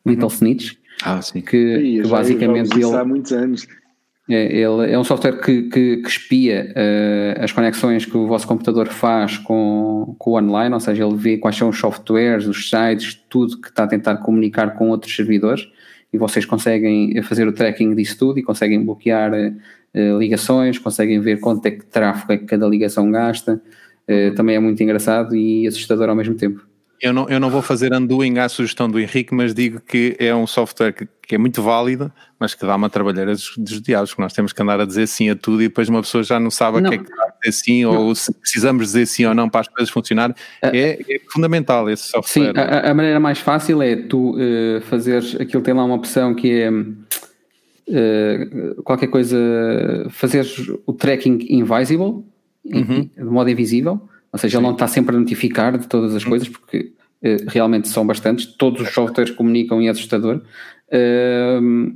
Little uhum. Snitch, ah, sim. que, que basicamente ele, há muitos anos ele é um software que, que, que espia uh, as conexões que o vosso computador faz com, com o online, ou seja, ele vê quais são os softwares, os sites, tudo que está a tentar comunicar com outros servidores e vocês conseguem fazer o tracking disso tudo e conseguem bloquear uh, ligações, conseguem ver quanto é que tráfego é que cada ligação gasta. Uh, também é muito engraçado e assustador ao mesmo tempo. Eu não, eu não vou fazer undoing à sugestão do Henrique, mas digo que é um software que, que é muito válido, mas que dá uma trabalheira dos, dos diabos, que nós temos que andar a dizer sim a tudo e depois uma pessoa já não sabe não. a que é que vai dizer sim não. ou se precisamos dizer sim ou não para as coisas funcionarem. É, é fundamental esse software. Sim, a, a, maneira mais fácil é tu uh, fazeres, aquilo tem lá uma opção que é uh, qualquer coisa, fazeres o tracking invisible, uhum. de modo invisível, ou seja, ele não está sempre a notificar de todas as uhum. coisas, porque uh, realmente são bastantes, todos os softwares comunicam e é assustador. Uh,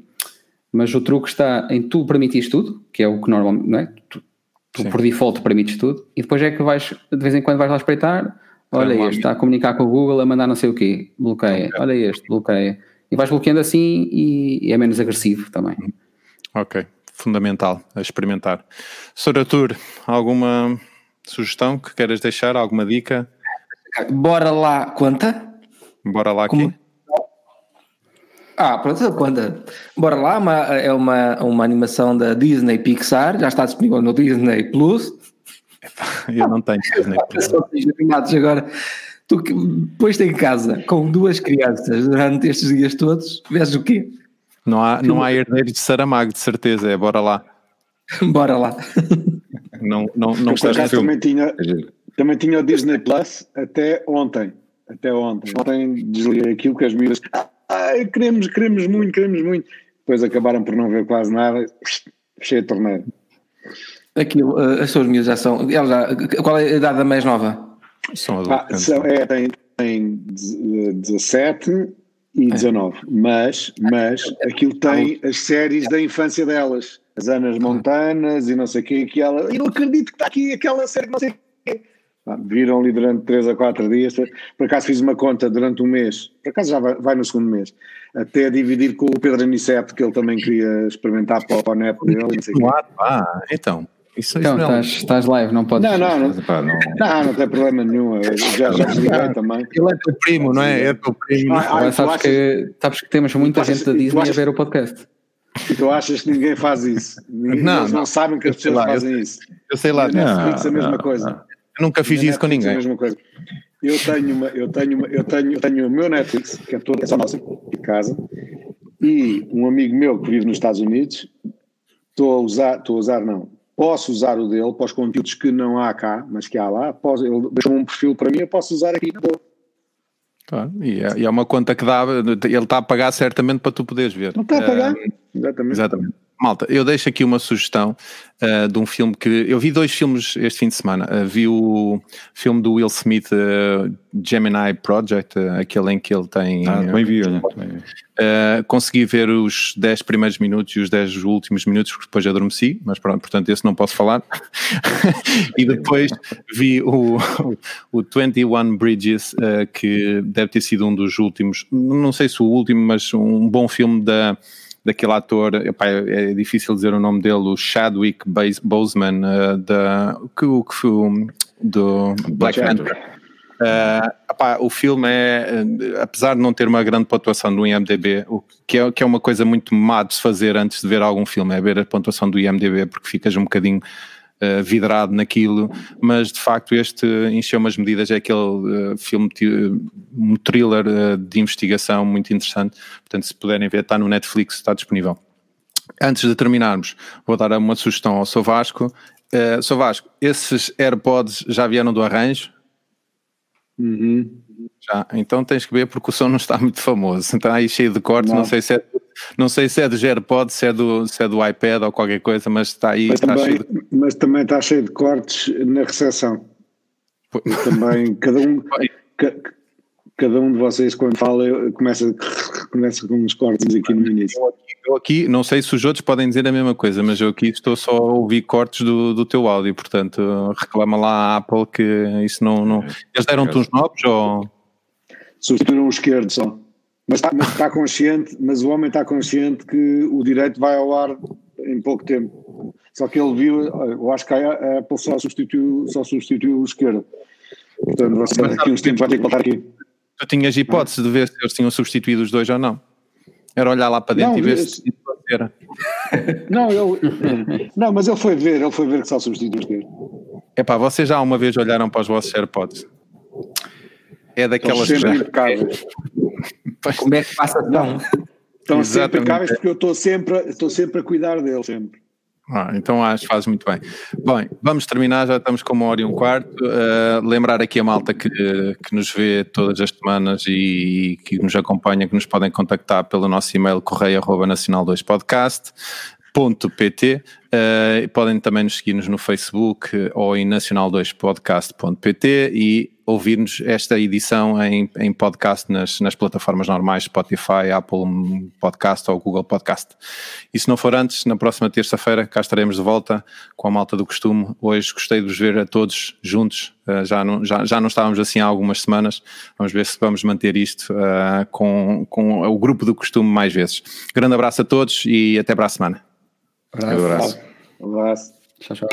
mas o truque está em tu permitires tudo, que é o que normalmente, não é? Tu, tu por default permites tudo, e depois é que vais, de vez em quando vais lá espreitar, olha é este, está a comunicar com o Google, a mandar não sei o quê, bloqueia, okay. olha este, bloqueia. E vais bloqueando assim e, e é menos agressivo também. Ok, fundamental a experimentar. Sr. Artur, alguma sugestão que queiras deixar? Alguma dica? Bora lá, conta? Bora lá aqui. Ah, pronto, conta. Bora lá, uma, é uma, uma animação da Disney Pixar, já está disponível no Disney Plus. Eu não tenho [LAUGHS] Disney Plus. agora. Tu depois em casa com duas crianças durante estes dias todos, vês o quê? Não há, não há herdeiros de Saramago, de certeza, é bora lá. [LAUGHS] bora lá. Não, não, não gostaste também tinha, também tinha o Disney Plus até ontem. Até ontem. Ontem desliguei aquilo que as miúdas. Ai, queremos, queremos muito, queremos muito. Depois acabaram por não ver quase nada. Cheio de torneio. Aquilo, eh, as suas miúdas já são. Já, qual é a idade da mais nova? São adultos. Ah, são, é, tem, tem 17 e 19. Mas, mas aquilo tem as séries da infância delas as Anas Montanas e não sei o quê, que ela, e não acredito que está aqui aquela série, não sei o quê. Viram ali durante 3 a 4 dias, por acaso fiz uma conta durante um mês, por acaso já vai, vai no segundo mês, até dividir com o Pedro Aniceto, que ele também queria experimentar para o neto dele. Não sei ah, então. Isso, então, não, estás, estás live, não podes. Não, não, não, não, não, não tem problema nenhum. já, já desliguei também. Ele é teu primo, não é? É teu primo. Ah, ah, sabes, achas, que, sabes que temos muita gente da Disney achas, a ver o podcast. E tu achas que ninguém faz isso? Ninguém, não, eles não, não sabem que as pessoas lá, fazem eu, isso. Eu sei lá. Netflix não, a mesma coisa. Eu nunca fiz isso com ninguém. A mesma coisa. Eu tenho, uma, eu, tenho uma, eu, tenho, eu tenho o meu Netflix, que é todo é só nosso, de casa, e um amigo meu que vive nos Estados Unidos, estou a usar, estou a usar não, posso usar o dele para os conteúdos que não há cá, mas que há lá, posso, ele deixou um perfil para mim, eu posso usar aqui na boa. Claro, e, é, e é uma conta que dá, ele está a pagar certamente para tu poderes ver. Não está a pagar? Exatamente. Exatamente. Malta, eu deixo aqui uma sugestão uh, de um filme que eu vi dois filmes este fim de semana. Uh, vi o filme do Will Smith, uh, Gemini Project, aquele em que ele tem. Ah, bem vi, olha. consegui ver os 10 primeiros minutos e os 10 últimos minutos, porque depois adormeci, mas pronto, portanto, esse não posso falar. [LAUGHS] e depois vi o, o 21 Bridges, que deve ter sido um dos últimos, não sei se o último, mas um bom filme da daquele ator, epá, é, é, difícil dizer o nome dele, o Chadwick Boseman, uh, da, que, que foi do Black Panther. Uh, o filme é, uh, apesar de não ter uma grande pontuação do IMDB, o que é, que é uma coisa muito má de se fazer antes de ver algum filme, é ver a pontuação do IMDB, porque ficas um bocadinho uh, vidrado naquilo, mas de facto este encheu umas medidas, é aquele uh, filme, um thriller uh, de investigação muito interessante, portanto se puderem ver está no Netflix, está disponível. Antes de terminarmos, vou dar uma sugestão ao Sou Vasco. Uh, Sou Vasco, esses AirPods já vieram do arranjo? Uhum. Já, então tens que ver porque o som não está muito famoso. Está aí cheio de cortes, não, não sei se é não sei se é do AirPod, se é do, se é do iPad ou qualquer coisa, mas está aí. Mas, está também, cheio de... mas também está cheio de cortes na recepção. também cada um, [LAUGHS] cada um de vocês quando fala começa, começa com uns cortes aqui no início. Eu aqui, eu aqui, não sei se os outros podem dizer a mesma coisa, mas eu aqui estou só a ouvir cortes do, do teu áudio, portanto reclama lá à Apple que isso não... não... Eles deram-te uns novos ou... Substituíram o esquerdo só. Mas está, mas está consciente, mas o homem está consciente que o direito vai ao ar em pouco tempo. Só que ele viu, eu acho que a Apple só substituiu, só substituiu o esquerdo. Portanto, você daqui uns tempos vai ter que voltar aqui. Tu tinhas hipótese de ver se eles tinham substituído os dois ou não. Era olhar lá para dentro não, e ver se era. [LAUGHS] Não, ele, não, mas ele foi ver, ele foi ver que só substituiu os dois. Epá, vocês já uma vez olharam para os vossos AirPods? é daquelas. Impecáveis. [LAUGHS] Como é que passa tão? Estão sempre caras porque eu estou sempre, estou sempre a cuidar deles, sempre. Ah, então acho faz muito bem. Bom, vamos terminar, já estamos com uma hora e um quarto. Uh, lembrar aqui a malta que, que nos vê todas as semanas e, e, que nos acompanha, que nos podem contactar pelo nosso e-mail correia@nacional2podcast nacional2.podcast.pt uh, eh, podem também nos seguir-nos no Facebook ou em nacional2podcast.pt e ouvir-nos esta edição em, em podcast nas, nas plataformas normais Spotify, Apple Podcast ou Google Podcast. E se não for antes, na próxima terça-feira cá estaremos de volta com a malta do costume. Hoje gostei de vos ver a todos juntos, uh, já, não, já, já não estávamos assim há algumas semanas, vamos ver se vamos manter isto uh, com, com o grupo do costume mais vezes. Grande abraço a todos e até para a semana. Abraço. Um abraço. Tchau, tchau.